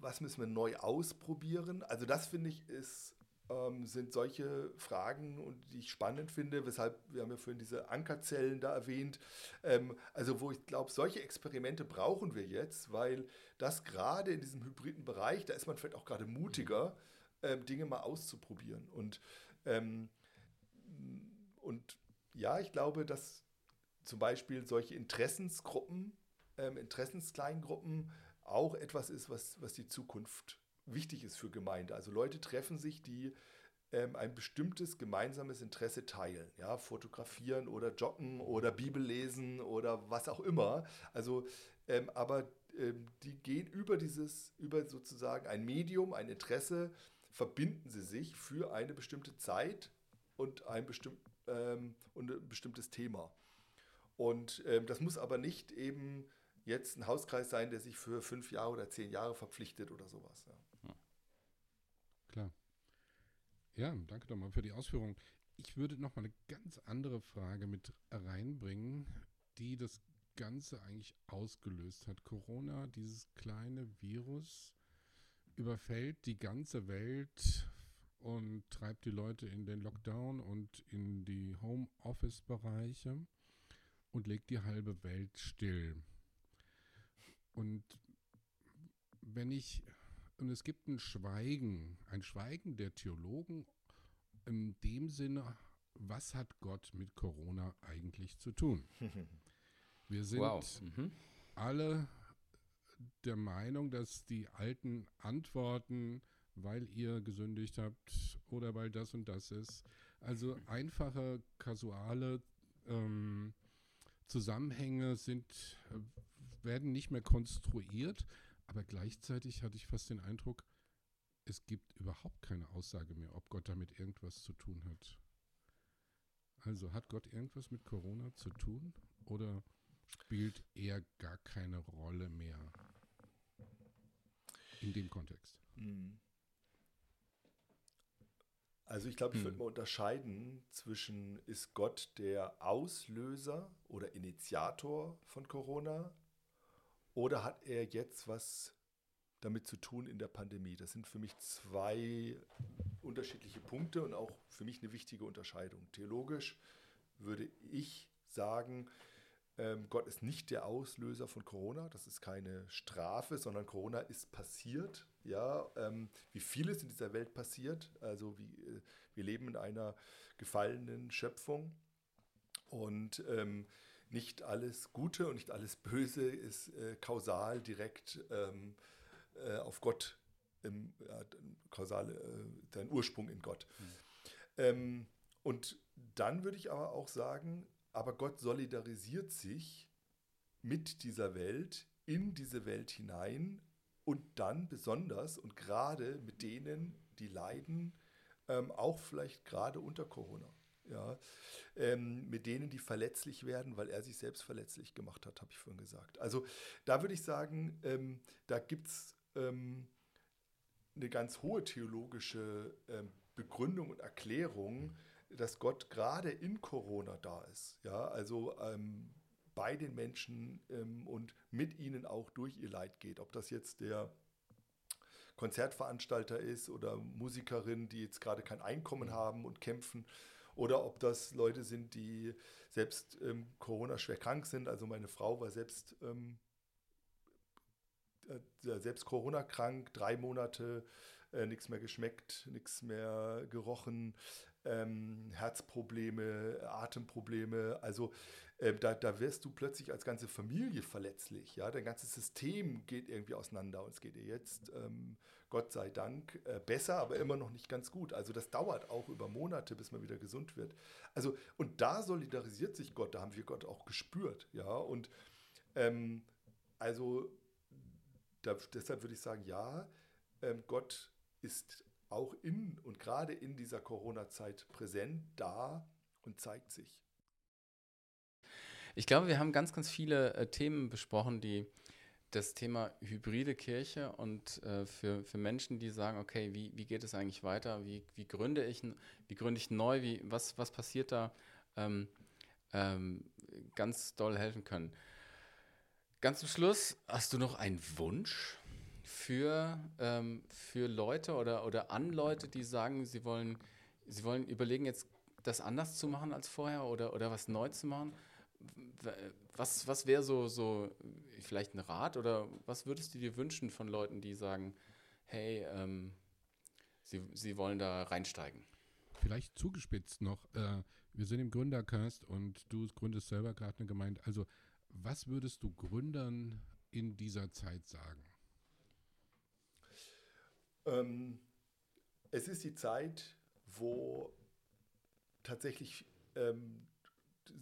Was müssen wir neu ausprobieren? Also das finde ich ist ähm, sind solche Fragen, und die ich spannend finde, weshalb wir haben ja vorhin diese Ankerzellen da erwähnt. Ähm, also wo ich glaube, solche Experimente brauchen wir jetzt, weil das gerade in diesem hybriden Bereich, da ist man vielleicht auch gerade mutiger, ähm, Dinge mal auszuprobieren. Und, und ja, ich glaube, dass zum Beispiel solche Interessensgruppen, ähm, Interessenskleingruppen auch etwas ist, was, was die Zukunft wichtig ist für Gemeinde. Also Leute treffen sich, die ähm, ein bestimmtes gemeinsames Interesse teilen. Ja, fotografieren oder joggen oder Bibel lesen oder was auch immer. Also, ähm, aber ähm, die gehen über dieses, über sozusagen ein Medium, ein Interesse, verbinden sie sich für eine bestimmte Zeit und ein, bestimmt, ähm, und ein bestimmtes Thema. Und ähm, das muss aber nicht eben jetzt ein Hauskreis sein, der sich für fünf Jahre oder zehn Jahre verpflichtet oder sowas. Ja. Klar. Ja, danke nochmal für die Ausführung. Ich würde noch mal eine ganz andere Frage mit reinbringen, die das Ganze eigentlich ausgelöst hat. Corona, dieses kleine Virus, überfällt die ganze Welt und treibt die Leute in den Lockdown und in die Homeoffice-Bereiche und legt die halbe Welt still. Und wenn ich und es gibt ein Schweigen, ein Schweigen der Theologen in dem Sinne, was hat Gott mit Corona eigentlich zu tun? Wir sind wow. mhm. alle der Meinung, dass die alten Antworten, weil ihr gesündigt habt oder weil das und das ist, also einfache, kasuale ähm, Zusammenhänge sind, äh, werden nicht mehr konstruiert, aber gleichzeitig hatte ich fast den Eindruck, es gibt überhaupt keine Aussage mehr, ob Gott damit irgendwas zu tun hat. Also hat Gott irgendwas mit Corona zu tun oder spielt er gar keine Rolle mehr in dem Kontext? Mhm. Also ich glaube, ich Hm. würde mal unterscheiden zwischen, ist Gott der Auslöser oder Initiator von Corona oder hat er jetzt was damit zu tun in der Pandemie? Das sind für mich zwei unterschiedliche Punkte und auch für mich eine wichtige Unterscheidung. Theologisch würde ich sagen, Gott ist nicht der Auslöser von Corona. Das ist keine Strafe, sondern Corona ist passiert. Ja, ähm, wie vieles in dieser Welt passiert. Also wie, äh, wir leben in einer gefallenen Schöpfung und ähm, nicht alles Gute und nicht alles Böse ist äh, kausal direkt ähm, äh, auf Gott, im, ja, kausal, äh, sein Ursprung in Gott. Ähm, und dann würde ich aber auch sagen, aber Gott solidarisiert sich mit dieser Welt, in diese Welt hinein und dann besonders und gerade mit denen, die leiden, ähm, auch vielleicht gerade unter Corona. Ja, ähm, mit denen, die verletzlich werden, weil er sich selbst verletzlich gemacht hat, habe ich vorhin gesagt. Also da würde ich sagen, ähm, da gibt es ähm, eine ganz hohe theologische ähm, Begründung und Erklärung, dass Gott gerade in Corona da ist. Ja, also ähm, bei den Menschen ähm, und mit ihnen auch durch ihr Leid geht. Ob das jetzt der Konzertveranstalter ist oder Musikerin, die jetzt gerade kein Einkommen haben und kämpfen, oder ob das Leute sind, die selbst ähm, Corona schwer krank sind. Also meine Frau war selbst, ähm, äh, selbst Corona krank, drei Monate, äh, nichts mehr geschmeckt, nichts mehr gerochen, ähm, Herzprobleme, Atemprobleme. Also äh, da, da wirst du plötzlich als ganze Familie verletzlich. Ja? Dein ganzes System geht irgendwie auseinander und es geht dir jetzt, ähm, Gott sei Dank, äh, besser, aber immer noch nicht ganz gut. Also das dauert auch über Monate, bis man wieder gesund wird. Also und da solidarisiert sich Gott, da haben wir Gott auch gespürt. Ja? Und ähm, also da, deshalb würde ich sagen, ja, ähm, Gott ist auch in und gerade in dieser Corona-Zeit präsent, da und zeigt sich. Ich glaube, wir haben ganz, ganz viele äh, Themen besprochen, die das Thema hybride Kirche und äh, für, für Menschen, die sagen, okay, wie, wie geht es eigentlich weiter? Wie, wie gründe ich wie gründe ich neu? Wie, was, was passiert da? Ähm, ähm, ganz doll helfen können. Ganz zum Schluss, hast du noch einen Wunsch für, ähm, für Leute oder, oder an Leute, die sagen, sie wollen, sie wollen überlegen, jetzt das anders zu machen als vorher oder, oder was neu zu machen? Was, was wäre so, so vielleicht ein Rat oder was würdest du dir wünschen von Leuten, die sagen, hey, ähm, sie, sie wollen da reinsteigen? Vielleicht zugespitzt noch, äh, wir sind im Gründercast und du gründest selber gerade eine Gemeinde. Also was würdest du Gründern in dieser Zeit sagen? Ähm, es ist die Zeit, wo tatsächlich ähm,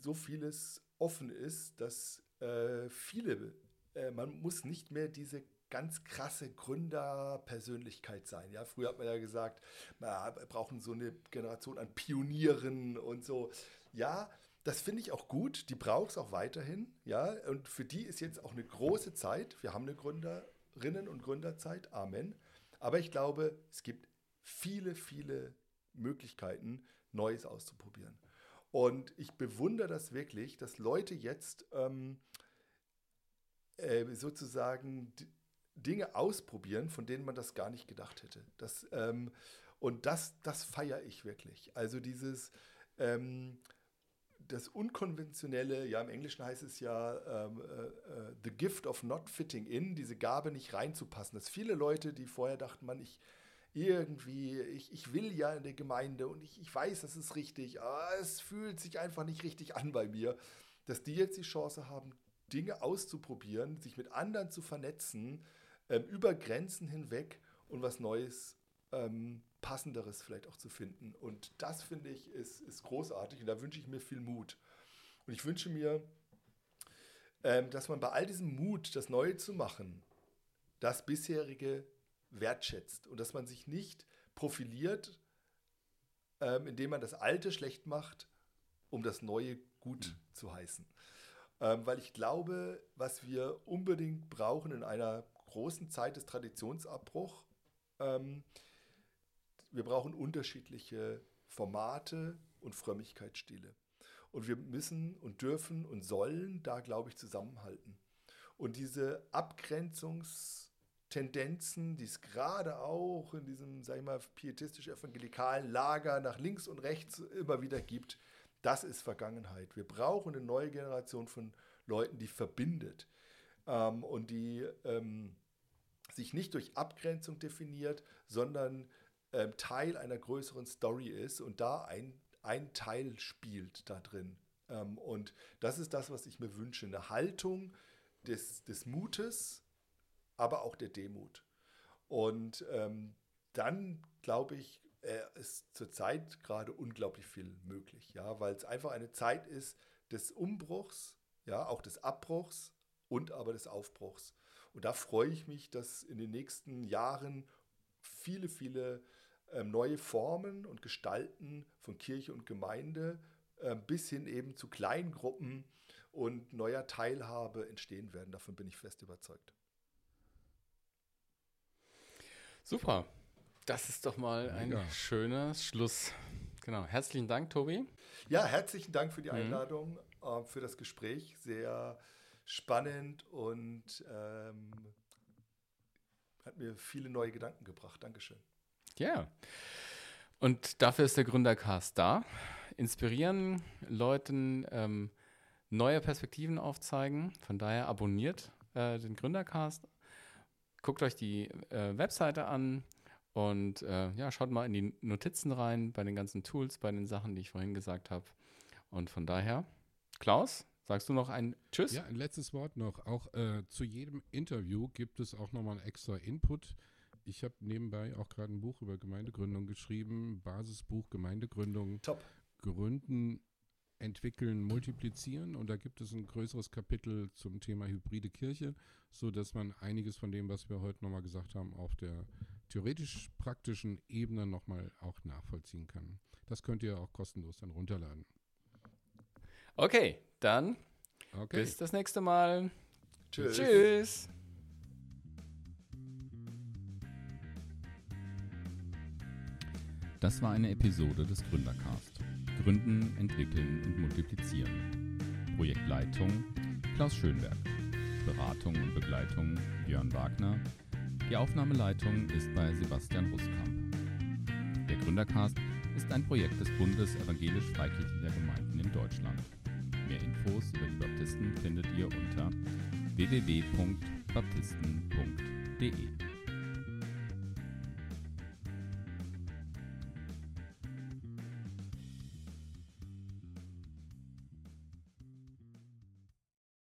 so vieles offen ist, dass äh, viele, äh, man muss nicht mehr diese ganz krasse Gründerpersönlichkeit sein. Ja, früher hat man ja gesagt, wir brauchen so eine Generation an Pionieren und so. Ja, das finde ich auch gut. Die braucht es auch weiterhin. Ja, und für die ist jetzt auch eine große Zeit. Wir haben eine Gründerinnen und Gründerzeit. Amen. Aber ich glaube, es gibt viele, viele Möglichkeiten, Neues auszuprobieren. Und ich bewundere das wirklich, dass Leute jetzt ähm, äh, sozusagen Dinge ausprobieren, von denen man das gar nicht gedacht hätte. Das, ähm, und das, das feiere ich wirklich. Also dieses, ähm, das Unkonventionelle, ja im Englischen heißt es ja ähm, äh, the gift of not fitting in, diese Gabe nicht reinzupassen. Dass viele Leute, die vorher dachten, man, ich irgendwie, ich, ich will ja in der Gemeinde und ich, ich weiß, das ist richtig, aber es fühlt sich einfach nicht richtig an bei mir, dass die jetzt die Chance haben, Dinge auszuprobieren, sich mit anderen zu vernetzen, ähm, über Grenzen hinweg und was Neues, ähm, Passenderes vielleicht auch zu finden. Und das finde ich ist, ist großartig und da wünsche ich mir viel Mut. Und ich wünsche mir, ähm, dass man bei all diesem Mut, das Neue zu machen, das bisherige wertschätzt und dass man sich nicht profiliert, ähm, indem man das Alte schlecht macht, um das Neue gut mhm. zu heißen. Ähm, weil ich glaube, was wir unbedingt brauchen in einer großen Zeit des Traditionsabbruchs, ähm, wir brauchen unterschiedliche Formate und Frömmigkeitsstile. Und wir müssen und dürfen und sollen da, glaube ich, zusammenhalten. Und diese Abgrenzungstendenzen, die es gerade auch in diesem, sag ich mal, pietistisch-evangelikalen Lager nach links und rechts immer wieder gibt, das ist Vergangenheit. Wir brauchen eine neue Generation von Leuten, die verbindet ähm, und die ähm, sich nicht durch Abgrenzung definiert, sondern ähm, Teil einer größeren Story ist und da ein, ein Teil spielt da drin. Ähm, und das ist das, was ich mir wünsche. Eine Haltung des, des Mutes, aber auch der Demut. Und ähm, dann, glaube ich, äh, ist zurzeit gerade unglaublich viel möglich, ja, weil es einfach eine Zeit ist des Umbruchs, ja, auch des Abbruchs und aber des Aufbruchs. Und da freue ich mich, dass in den nächsten Jahren viele, viele neue Formen und Gestalten von Kirche und Gemeinde äh, bis hin eben zu Kleingruppen und neuer Teilhabe entstehen werden. Davon bin ich fest überzeugt. Super. Das ist doch mal ein schöner Schluss. Genau. Herzlichen Dank, Tobi. Ja, herzlichen Dank für die mhm. Einladung, mhm. für das Gespräch. Sehr spannend und ähm, hat mir viele neue Gedanken gebracht. Dankeschön. Ja. Und dafür ist der Gründercast da. Inspirieren, Leuten ähm, neue Perspektiven aufzeigen. Von daher abonniert äh, den Gründercast. Guckt euch die äh, Webseite an und äh, ja, schaut mal in die Notizen rein bei den ganzen Tools, bei den Sachen, die ich vorhin gesagt habe. Und von daher, Klaus, Sagst du noch ein Tschüss? Ja, ein letztes Wort noch. Auch äh, zu jedem Interview gibt es auch nochmal einen extra Input. Ich habe nebenbei auch gerade ein Buch über Gemeindegründung geschrieben, Basisbuch Gemeindegründung. Top. Gründen, entwickeln, multiplizieren. Und da gibt es ein größeres Kapitel zum Thema hybride Kirche, sodass man einiges von dem, was wir heute nochmal gesagt haben, auf der theoretisch-praktischen Ebene nochmal auch nachvollziehen kann. Das könnt ihr auch kostenlos dann runterladen. Okay, dann okay. bis das nächste Mal. Tschüss. Tschüss. Das war eine Episode des Gründercast. Gründen, entwickeln und multiplizieren. Projektleitung Klaus Schönberg. Beratung und Begleitung Björn Wagner. Die Aufnahmeleitung ist bei Sebastian Ruskamp. Der Gründercast ist ein Projekt des Bundes evangelisch-freikirchlicher Gemeinden in Deutschland. Mehr Infos über die Baptisten findet ihr unter www.baptisten.de.